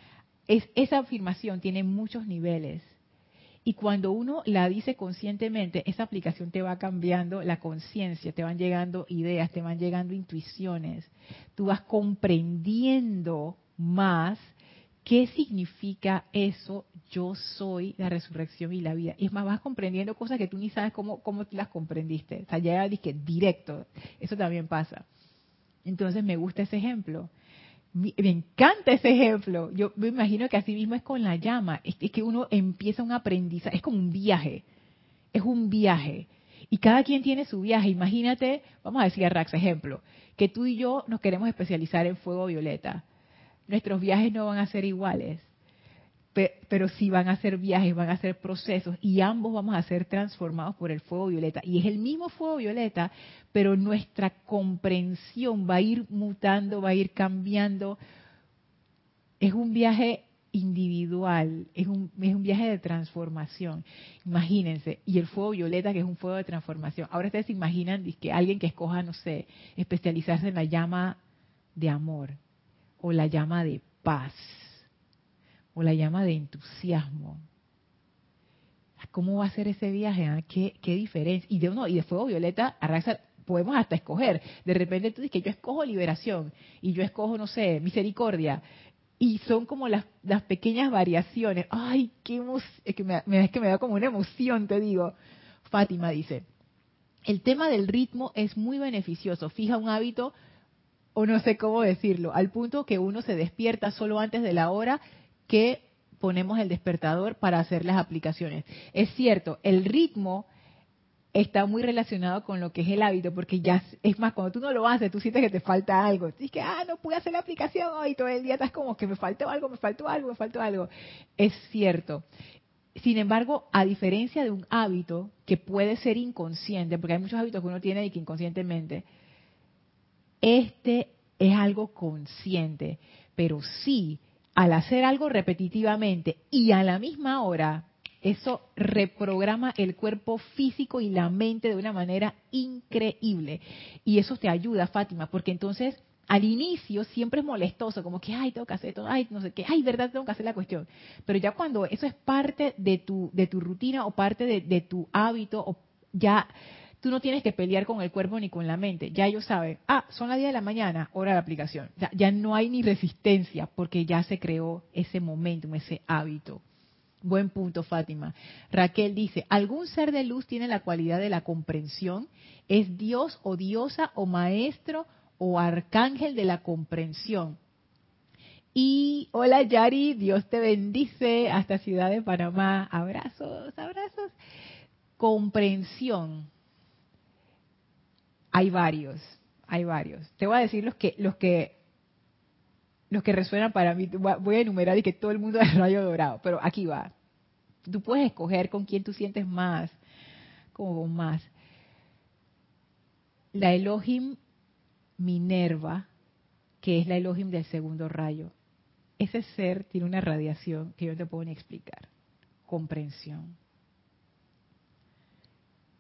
es, esa afirmación tiene muchos niveles. Y cuando uno la dice conscientemente, esa aplicación te va cambiando la conciencia, te van llegando ideas, te van llegando intuiciones. Tú vas comprendiendo más qué significa eso, yo soy la resurrección y la vida. Y es más, vas comprendiendo cosas que tú ni sabes cómo, cómo las comprendiste. O sea, ya dije directo. Eso también pasa. Entonces me gusta ese ejemplo me encanta ese ejemplo. Yo me imagino que así mismo es con la llama. Es, que uno empieza un aprendizaje, es como un viaje. Es un viaje. Y cada quien tiene su viaje. Imagínate, vamos a decir a Rax, ejemplo, que tú y yo nos queremos especializar en fuego violeta. Nuestros viajes no van a ser iguales pero sí van a ser viajes, van a ser procesos y ambos vamos a ser transformados por el fuego violeta. Y es el mismo fuego violeta, pero nuestra comprensión va a ir mutando, va a ir cambiando. Es un viaje individual, es un, es un viaje de transformación. Imagínense, y el fuego violeta que es un fuego de transformación. Ahora ustedes se imaginan que alguien que escoja, no sé, especializarse en la llama de amor o la llama de paz o la llama de entusiasmo. ¿Cómo va a ser ese viaje? Ah? ¿Qué, diferencia? Y de uno y de fuego violeta, arrasa, podemos hasta escoger. De repente tú dices que yo escojo liberación y yo escojo, no sé, misericordia. Y son como las, las pequeñas variaciones. Ay, qué es que me, es que me da como una emoción, te digo. Fátima dice, el tema del ritmo es muy beneficioso. Fija un hábito, o no sé cómo decirlo, al punto que uno se despierta solo antes de la hora que ponemos el despertador para hacer las aplicaciones. Es cierto, el ritmo está muy relacionado con lo que es el hábito, porque ya es más, cuando tú no lo haces, tú sientes que te falta algo. Dices que, ah, no pude hacer la aplicación hoy, todo el día estás como que me faltó algo, me faltó algo, me faltó algo. Es cierto. Sin embargo, a diferencia de un hábito que puede ser inconsciente, porque hay muchos hábitos que uno tiene y que inconscientemente, este es algo consciente, pero sí al hacer algo repetitivamente y a la misma hora, eso reprograma el cuerpo físico y la mente de una manera increíble. Y eso te ayuda, Fátima, porque entonces al inicio siempre es molestoso, como que, ay, tengo que hacer todo, ay, no sé qué, ay, verdad, tengo que hacer la cuestión. Pero ya cuando eso es parte de tu, de tu rutina o parte de, de tu hábito, o ya tú no tienes que pelear con el cuerpo ni con la mente. Ya ellos saben, ah, son las 10 de la mañana, hora de aplicación. Ya, no hay ni resistencia porque ya se creó ese momento, ese hábito. Buen punto, Fátima. Raquel dice, ¿algún ser de luz tiene la cualidad de la comprensión? ¿Es Dios o diosa o maestro o arcángel de la comprensión? Y hola Yari, Dios te bendice hasta Ciudad de Panamá. Abrazos, abrazos. Comprensión hay varios, hay varios. Te voy a decir los que, los que, los que resuenan para mí. Voy a enumerar y que todo el mundo es rayo dorado, pero aquí va. Tú puedes escoger con quién tú sientes más, como más. La Elohim Minerva, que es la Elohim del segundo rayo. Ese ser tiene una radiación que yo no te puedo ni explicar. Comprensión.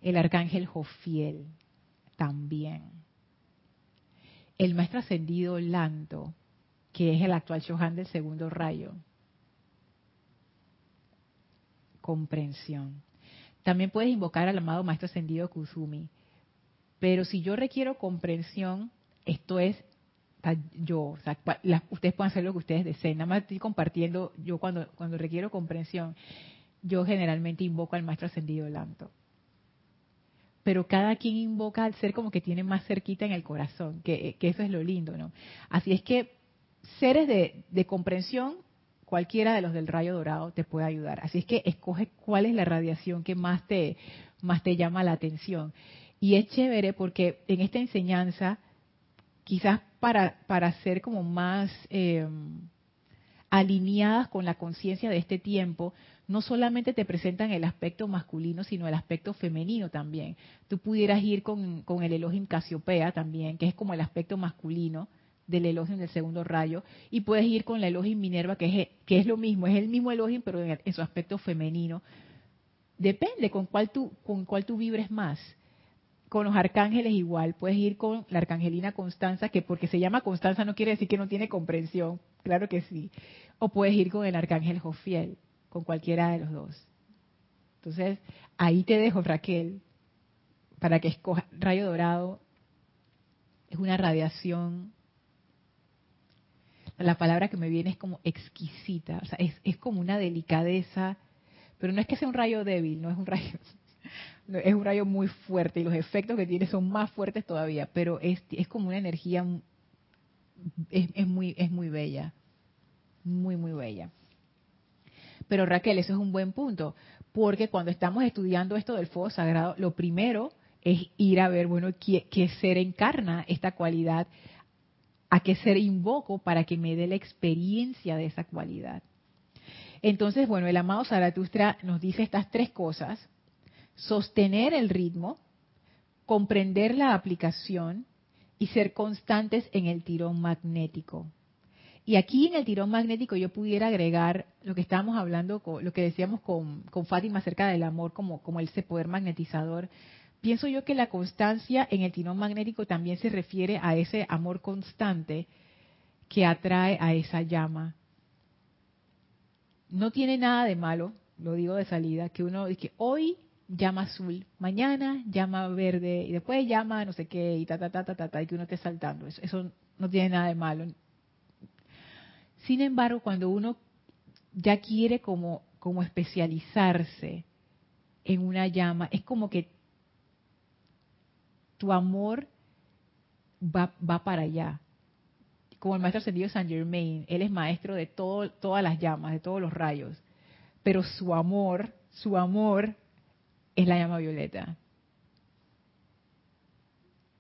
El arcángel Jofiel, también. El maestro ascendido Lanto, que es el actual Shohan del segundo rayo. Comprensión. También puedes invocar al amado maestro ascendido Kusumi. Pero si yo requiero comprensión, esto es yo, ustedes pueden hacer lo que ustedes deseen. Nada más estoy compartiendo, yo cuando, cuando requiero comprensión, yo generalmente invoco al maestro ascendido Lanto pero cada quien invoca al ser como que tiene más cerquita en el corazón, que, eso es lo lindo, ¿no? Así es que seres de, comprensión, cualquiera de los del rayo dorado te puede ayudar. Así es que escoge cuál es la radiación que más te, más te llama la atención. Y es chévere porque en esta enseñanza, quizás para, para ser como más eh, alineadas con la conciencia de este tiempo, no solamente te presentan el aspecto masculino, sino el aspecto femenino también. Tú pudieras ir con, el Elohim Casiopea también, que es como el aspecto masculino del Elohim del segundo rayo, y puedes ir con la Elohim Minerva, que es, que es lo mismo, es el mismo Elohim, pero en, su aspecto femenino. Depende con cuál tú, con cuál tú vibres más. Con los arcángeles igual, puedes ir con la arcangelina Constanza, que porque se llama Constanza no quiere decir que no tiene comprensión, claro que sí. O puedes ir con el arcángel Jofiel con cualquiera de los dos. Entonces, ahí te dejo, Raquel, para que escojas. Rayo dorado es una radiación. La palabra que me viene es como exquisita, o sea, es, es como una delicadeza, pero no es que sea un rayo débil, no es un rayo, es un rayo muy fuerte y los efectos que tiene son más fuertes todavía, pero es, es como una energía, es, es, muy, es muy bella, muy, muy bella. Pero Raquel, eso es un buen punto, porque cuando estamos estudiando esto del fuego sagrado, lo primero es ir a ver, bueno, qué, qué ser encarna esta cualidad, a qué ser invoco para que me dé la experiencia de esa cualidad. Entonces, bueno, el amado Zaratustra nos dice estas tres cosas sostener el ritmo, comprender la aplicación y ser constantes en el tirón magnético. Y aquí en el tirón magnético yo pudiera agregar lo que estábamos hablando, lo que decíamos con, Fátima acerca del amor como, como ese poder magnetizador. Pienso yo que la constancia en el tirón magnético también se refiere a ese amor constante que atrae a esa llama. No tiene nada de malo, lo digo de salida, que uno dice, hoy llama azul, mañana llama verde y después llama no sé qué y ta ta ta ta ta, y que uno esté saltando. Eso, eso no tiene nada de malo. Sin embargo, cuando uno ya quiere como, como especializarse en una llama, es como que tu amor va, va para allá. Como el maestro ascendido Saint Germain, él es maestro de todo, todas las llamas, de todos los rayos. Pero su amor, su amor es la llama violeta.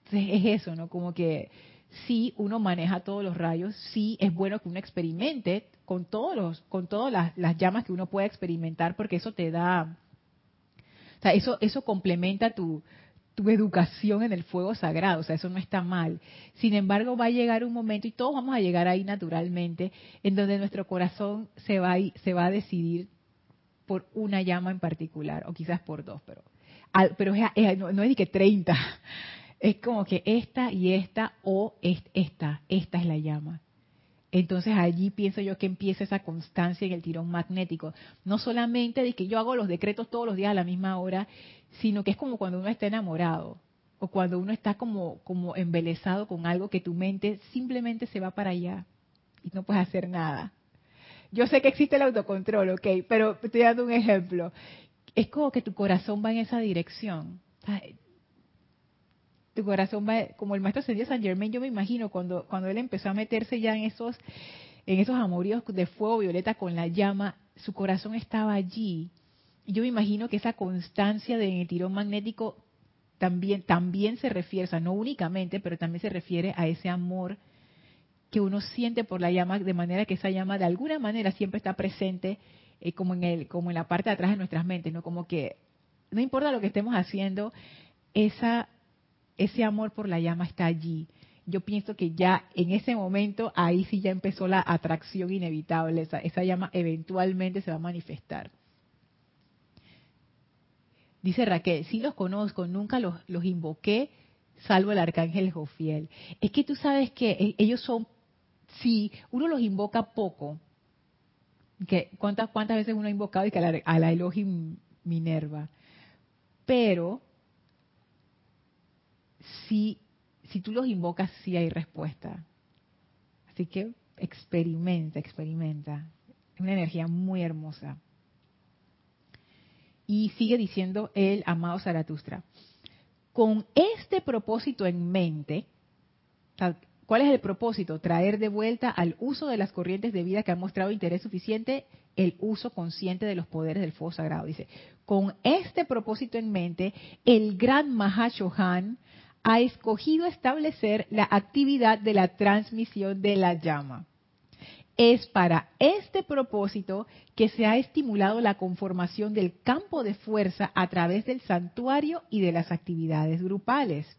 Entonces es eso, ¿no? Como que sí, uno maneja todos los rayos, sí es bueno que uno experimente con todos los, con todas las, llamas que uno pueda experimentar, porque eso te da, o sea, eso, eso complementa tu, tu educación en el fuego sagrado, o sea, eso no está mal. Sin embargo, va a llegar un momento, y todos vamos a llegar ahí naturalmente, en donde nuestro corazón se va, se va a decidir por una llama en particular, o quizás por dos, pero, pero no, es de que 30, es como que esta y esta o esta, esta es la llama. Entonces allí pienso yo que empieza esa constancia en el tirón magnético. No solamente de que yo hago los decretos todos los días a la misma hora, sino que es como cuando uno está enamorado o cuando uno está como, como embelesado con algo que tu mente simplemente se va para allá y no puedes hacer nada. Yo sé que existe el autocontrol, ok, pero estoy dando un ejemplo. Es como que tu corazón va en esa dirección. Tu corazón va, como el maestro Sergio San Germain, yo me imagino cuando, cuando él empezó a meterse ya en esos, en esos amoríos de fuego violeta con la llama, su corazón estaba allí. Yo me imagino que esa constancia de el tirón magnético también, también se refiere, no únicamente, pero también se refiere a ese amor que uno siente por la llama, de manera que esa llama de alguna manera siempre está presente eh, como, en el, como en la parte de atrás de nuestras mentes, ¿no? Como que no importa lo que estemos haciendo, esa, ese amor por la llama está allí. Yo pienso que ya en ese momento, ahí sí ya empezó la atracción inevitable, esa, esa llama eventualmente se va a manifestar. Dice Raquel, sí los conozco, nunca los, los invoqué, salvo el arcángel Jofiel. Es que tú sabes que e, ellos son si uno los invoca poco, que ¿cuántas, cuántas veces uno ha invocado y que a la, Elohim Minerva? Pero si, si tú los invocas, sí hay respuesta. Así que experimenta, experimenta. Es una energía muy hermosa. Y sigue diciendo el amado Zaratustra. Con este propósito en mente, ¿Cuál es el propósito? Traer de vuelta al uso de las corrientes de vida que han mostrado interés suficiente el uso consciente de los poderes del fuego sagrado. Dice, con este propósito en mente, el gran Mahashohan ha escogido establecer la actividad de la transmisión de la llama. Es para este propósito que se ha estimulado la conformación del campo de fuerza a través del santuario y de las actividades grupales.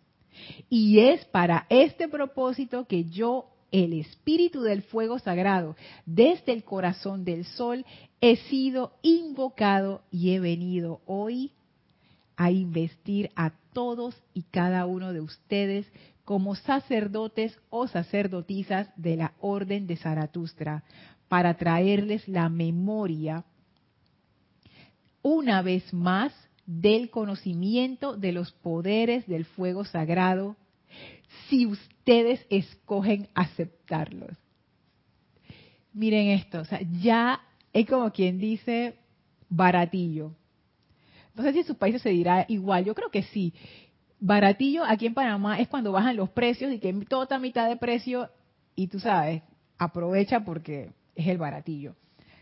Y es para este propósito que yo, el espíritu del fuego sagrado, desde el corazón del sol, he sido invocado y he venido hoy a investir a todos y cada uno de ustedes como sacerdotes o sacerdotisas de la orden de Zaratustra, para traerles la memoria una vez más del conocimiento de los poderes del fuego sagrado si ustedes escogen aceptarlos. Miren esto, ya es como quien dice baratillo. No sé si en sus países se dirá igual, yo creo que sí. Baratillo aquí en Panamá es cuando bajan los precios y que todo está mitad de precio y tú sabes, aprovecha porque es el baratillo.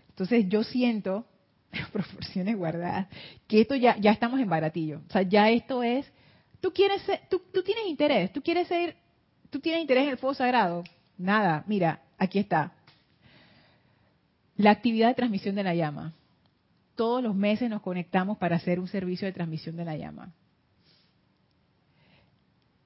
Entonces yo siento proporciones guardadas, que esto ya, ya estamos en baratillo. O sea, ya esto es, tú quieres ser, tú, tú tienes interés, tú quieres ser, tú tienes interés en el fuego sagrado. Nada, mira, aquí está. La actividad de transmisión de la llama. Todos los meses nos conectamos para hacer un servicio de transmisión de la llama.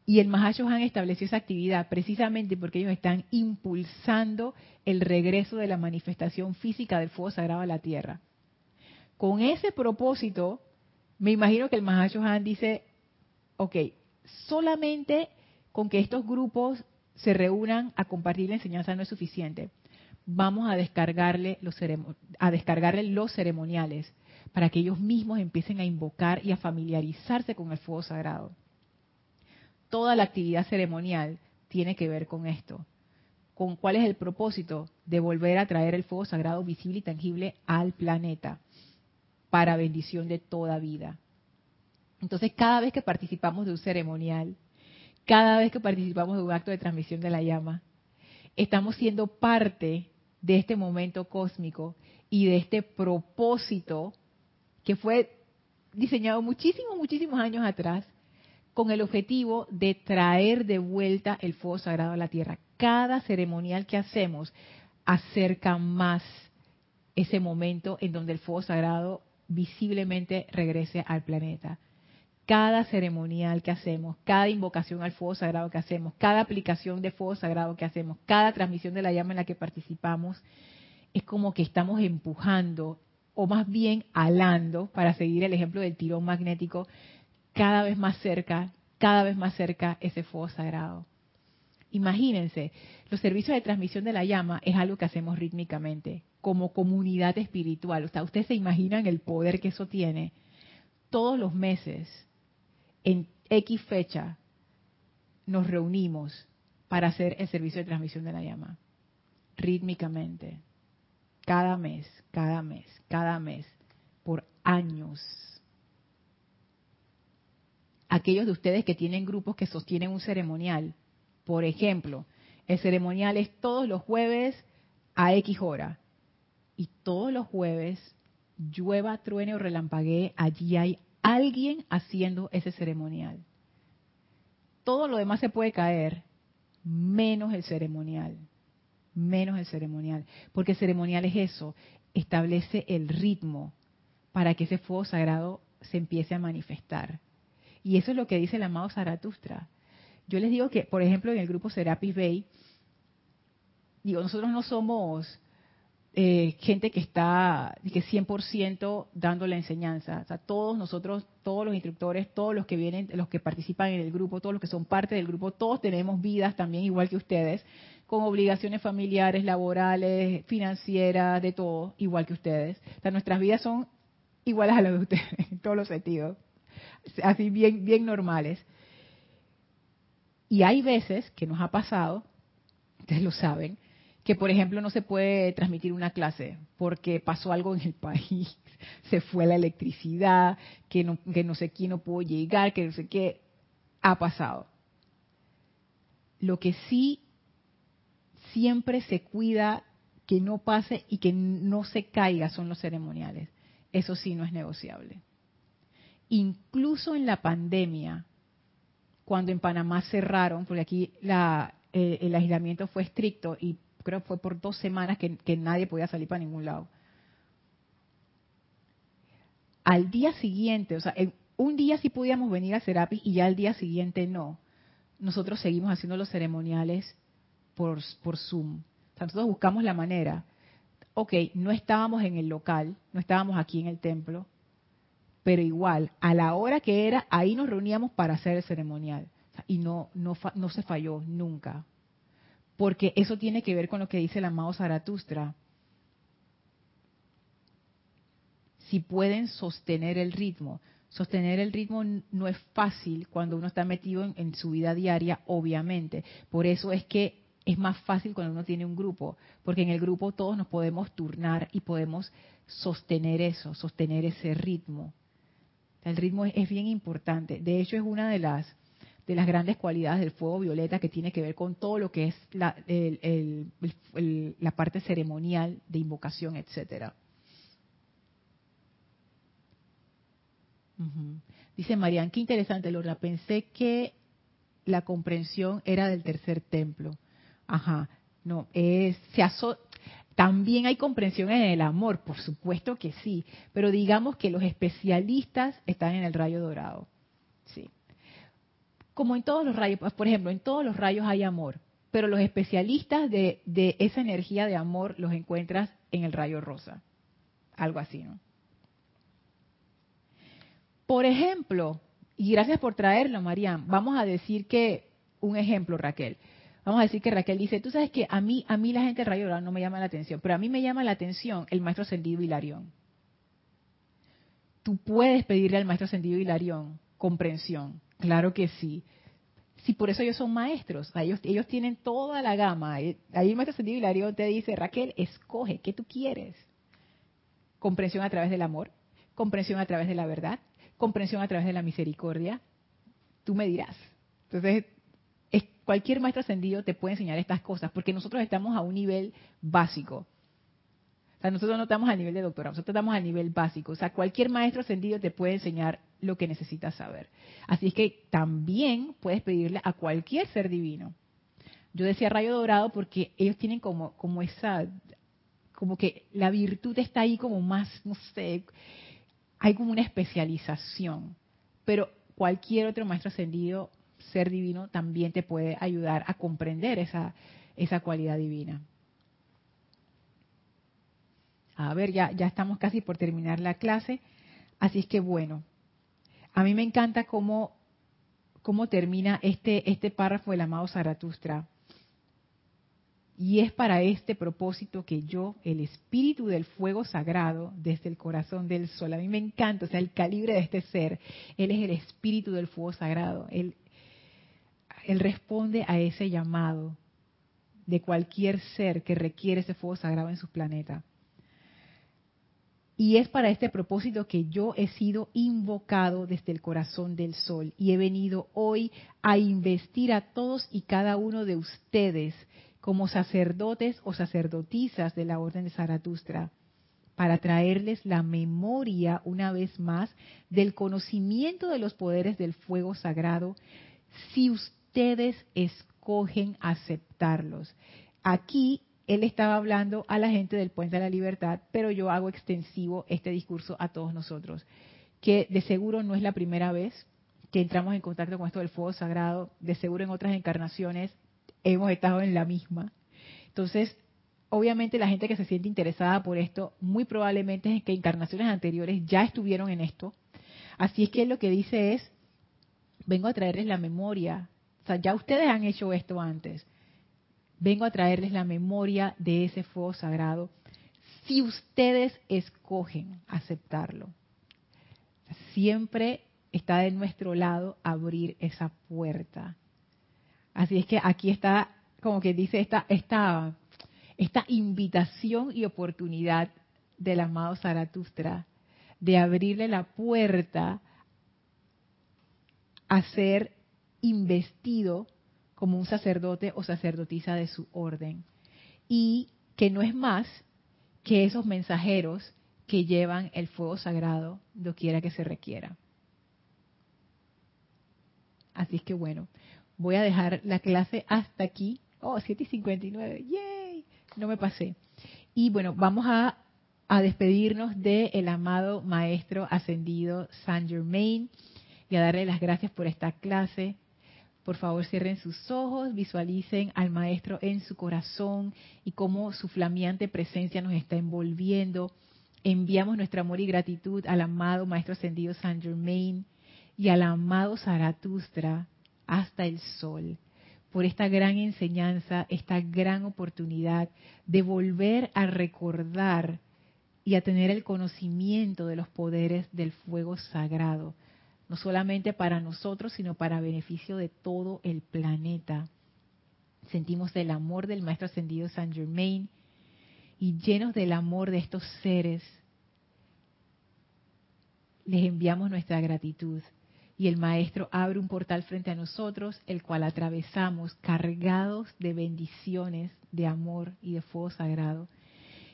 Y el Mahashohan estableció esa actividad precisamente porque ellos están impulsando el regreso de la manifestación física del fuego sagrado a la tierra. Con ese propósito, me imagino que el Mahashohan dice, ok, solamente con que estos grupos se reúnan a compartir la enseñanza no es suficiente. Vamos a descargarle los, a descargarle los ceremoniales para que ellos mismos empiecen a invocar y a familiarizarse con el fuego sagrado. Toda la actividad ceremonial tiene que ver con esto. ¿Con cuál es el propósito? De volver a traer el fuego sagrado visible y tangible al planeta para bendición de toda vida. Entonces, cada vez que participamos de un ceremonial, cada vez que participamos de un acto de transmisión de la llama, estamos siendo parte de este momento cósmico y de este propósito que fue diseñado muchísimos, muchísimos años atrás con el objetivo de traer de vuelta el fuego sagrado a la tierra. Cada ceremonial que hacemos acerca más ese momento en donde el fuego sagrado visiblemente regrese al planeta. Cada ceremonial que hacemos, cada invocación al fuego sagrado que hacemos, cada aplicación de fuego sagrado que hacemos, cada transmisión de la llama en la que participamos, es como que estamos empujando o más bien alando, para seguir el ejemplo del tirón magnético, cada vez más cerca, cada vez más cerca ese fuego sagrado. Imagínense, los servicios de transmisión de la llama es algo que hacemos rítmicamente, como comunidad espiritual. O sea, ustedes se imaginan el poder que eso tiene. Todos los meses, en X fecha, nos reunimos para hacer el servicio de transmisión de la llama. Rítmicamente. Cada mes, cada mes, cada mes. Por años. Aquellos de ustedes que tienen grupos que sostienen un ceremonial, por ejemplo, el ceremonial es todos los jueves a X hora. Y todos los jueves, llueva, truene o relampaguee, allí hay alguien haciendo ese ceremonial. Todo lo demás se puede caer, menos el ceremonial. Menos el ceremonial. Porque el ceremonial es eso, establece el ritmo para que ese fuego sagrado se empiece a manifestar. Y eso es lo que dice el amado Zaratustra. Yo les digo que, por ejemplo, en el grupo Serapis Bay, digo, nosotros no somos eh, gente que está que 100% dando la enseñanza. O sea, todos nosotros, todos los instructores, todos los que vienen, los que participan en el grupo, todos los que son parte del grupo, todos tenemos vidas también igual que ustedes, con obligaciones familiares, laborales, financieras, de todo, igual que ustedes. O sea, nuestras vidas son iguales a las de ustedes, en todos los sentidos. Así bien, bien normales. Y hay veces que nos ha pasado, ustedes lo saben, que por ejemplo no se puede transmitir una clase porque pasó algo en el país, se fue la electricidad, que no, que no sé quién no pudo llegar, que no sé qué, ha pasado. Lo que sí siempre se cuida que no pase y que no se caiga son los ceremoniales. Eso sí no es negociable. Incluso en la pandemia, cuando en Panamá cerraron, porque aquí eh, el aislamiento fue estricto y creo que fue por dos semanas que, nadie podía salir para ningún lado. Al día siguiente, o sea, un día sí podíamos venir a Serapis y ya al día siguiente no. Nosotros seguimos haciendo los ceremoniales por, por Zoom. O sea, nosotros buscamos la manera. Ok, no estábamos en el local, no estábamos aquí en el templo, pero igual, a la hora que era, ahí nos reuníamos para hacer el ceremonial. Y no, no, no se falló nunca. Porque eso tiene que ver con lo que dice el amado Zaratustra. si pueden sostener el ritmo. Sostener el ritmo no es fácil cuando uno está metido en, en su vida diaria, obviamente. Por eso es que es más fácil cuando uno tiene un grupo, porque en el grupo todos nos podemos turnar y podemos sostener eso, sostener ese ritmo. El ritmo es, bien importante. De hecho, es una de las de las grandes cualidades del fuego violeta que tiene que ver con todo lo que es la, la parte ceremonial de invocación, etcétera. Dice Marian, qué interesante, Lorna. Pensé que la comprensión era del tercer templo. Ajá, no, es, se también hay comprensión en el amor, por supuesto que sí, pero digamos que los especialistas están en el rayo dorado. Sí. Como en todos los rayos, pues, por ejemplo, en todos los rayos hay amor, pero los especialistas de, esa energía de amor los encuentras en el rayo rosa. Algo así, ¿no? Por ejemplo, y gracias por traerlo, Marian, vamos a decir que, un ejemplo, Raquel, Vamos a decir que Raquel dice, tú sabes que a mí, a mí la gente del rayo no me llama la atención, pero a mí me llama la atención el maestro ascendido Hilarión. Tú puedes pedirle al maestro ascendido Hilarión comprensión, claro que sí. Si por eso ellos son maestros, ellos, ellos tienen toda la gama. Ahí el maestro ascendido Hilarión te dice, Raquel, escoge, ¿qué tú quieres? Comprensión a través del amor, comprensión a través de la verdad, comprensión a través de la misericordia. Tú me dirás. Entonces, cualquier maestro ascendido te puede enseñar estas cosas, porque nosotros estamos a un nivel básico. O sea, nosotros no estamos a nivel de doctorado, nosotros estamos a nivel básico. O sea, cualquier maestro ascendido te puede enseñar lo que necesitas saber. Así es que también puedes pedirle a cualquier ser divino. Yo decía rayo dorado porque ellos tienen como, como esa, como que la virtud está ahí como más, no sé, hay como una especialización. Pero cualquier otro maestro ascendido ser divino también te puede ayudar a comprender esa, esa cualidad divina. A ver, ya, ya estamos casi por terminar la clase. Así es que bueno, a mí me encanta cómo, cómo termina este, este párrafo del amado Zaratustra. Y es para este propósito que yo, el espíritu del fuego sagrado, desde el corazón del sol, a mí me encanta, o sea, el calibre de este ser, él es el espíritu del fuego sagrado, él, él responde a ese llamado de cualquier ser que requiere ese fuego sagrado en su planeta. Y es para este propósito que yo he sido invocado desde el corazón del sol y he venido hoy a investir a todos y cada uno de ustedes como sacerdotes o sacerdotisas de la Orden de Zaratustra para traerles la memoria una vez más del conocimiento de los poderes del fuego sagrado si usted ustedes escogen aceptarlos. Aquí él estaba hablando a la gente del Puente de la Libertad, pero yo hago extensivo este discurso a todos nosotros, que de seguro no es la primera vez que entramos en contacto con esto del fuego sagrado, de seguro en otras encarnaciones hemos estado en la misma. Entonces, obviamente la gente que se siente interesada por esto, muy probablemente es que encarnaciones anteriores ya estuvieron en esto. Así es que lo que dice es, vengo a traerles la memoria o sea, ya ustedes han hecho esto antes. Vengo a traerles la memoria de ese fuego sagrado si ustedes escogen aceptarlo. Siempre está de nuestro lado abrir esa puerta. Así es que aquí está, como que dice, esta, esta, esta invitación y oportunidad del amado Zaratustra de abrirle la puerta a ser investido como un sacerdote o sacerdotisa de su orden. Y que no es más que esos mensajeros que llevan el fuego sagrado quiera que se requiera. Así es que bueno, voy a dejar la clase hasta aquí. Oh, 7 y 59. ¡Yay! No me pasé. Y bueno, vamos a, despedirnos del el amado Maestro Ascendido Saint Germain y a darle las gracias por esta clase, por favor, cierren sus ojos, visualicen al Maestro en su corazón y cómo su flameante presencia nos está envolviendo. Enviamos nuestro amor y gratitud al amado Maestro Ascendido San Germain y al amado Zaratustra hasta el sol por esta gran enseñanza, esta gran oportunidad de volver a recordar y a tener el conocimiento de los poderes del fuego sagrado, no solamente para nosotros, sino para beneficio de todo el planeta. Sentimos el amor del Maestro Ascendido San Germain y llenos del amor de estos seres, les enviamos nuestra gratitud. Y el Maestro abre un portal frente a nosotros, el cual atravesamos cargados de bendiciones, de amor y de fuego sagrado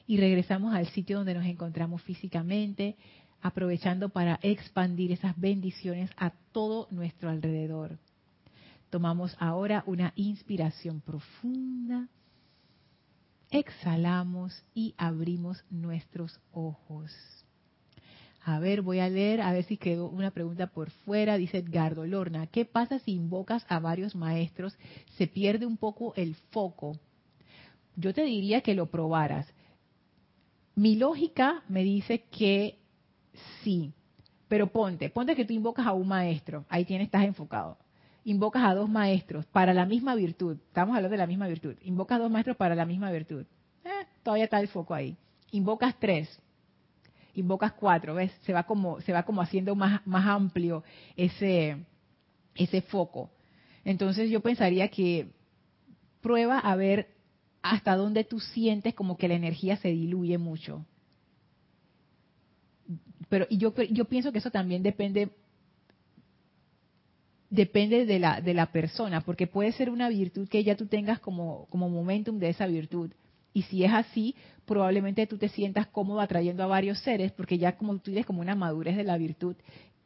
y regresamos al sitio donde nos encontramos físicamente, aprovechando para expandir esas bendiciones a todo nuestro alrededor. Tomamos ahora una inspiración profunda, exhalamos y abrimos nuestros ojos. A ver, voy a leer, a ver si quedó una pregunta por fuera. Dice Edgardo Lorna, ¿qué pasa si invocas a varios maestros? Se pierde un poco el foco. Yo te diría que lo probaras. Mi lógica me dice que sí, pero ponte, ponte que tú invocas a un maestro, ahí tienes, estás enfocado. Invocas a dos maestros para la misma virtud, estamos hablando de la misma virtud. Invocas a dos maestros para la misma virtud. Eh, todavía está el foco ahí. Invocas tres, invocas cuatro, ¿ves? Se va como, se va como haciendo más, más amplio ese, ese foco. Entonces yo pensaría que prueba a ver hasta dónde tú sientes como que la energía se diluye mucho. Pero y yo, yo pienso que eso también depende depende de la, de la persona, porque puede ser una virtud que ya tú tengas como, como momentum de esa virtud. Y si es así, probablemente tú te sientas cómodo atrayendo a varios seres, porque ya como tú tienes como una madurez de la virtud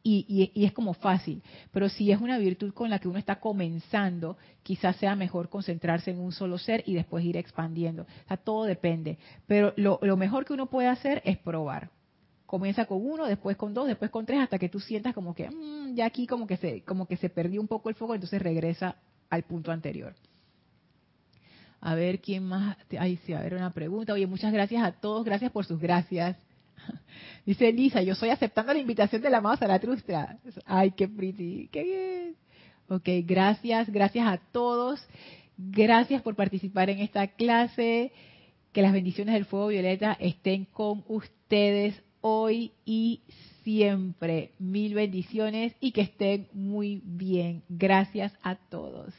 y, es como fácil. Pero si es una virtud con la que uno está comenzando, quizás sea mejor concentrarse en un solo ser y después ir expandiendo. O sea, todo depende. Pero lo, mejor que uno puede hacer es probar. Comienza con uno, después con dos, después con tres, hasta que tú sientas como que mm, ya aquí como que se como que se perdió un poco el foco, entonces regresa al punto anterior. A ver quién más. Ahí sí, a ver una pregunta. Oye, muchas gracias a todos, gracias por sus gracias. Dice Elisa, yo estoy aceptando la invitación de la amado Zaratustra. Ay, qué pretty, qué bien. Ok, gracias, gracias a todos. Gracias por participar en esta clase. Que las bendiciones del fuego violeta estén con ustedes hoy y siempre. Mil bendiciones y que estén muy bien. Gracias a todos.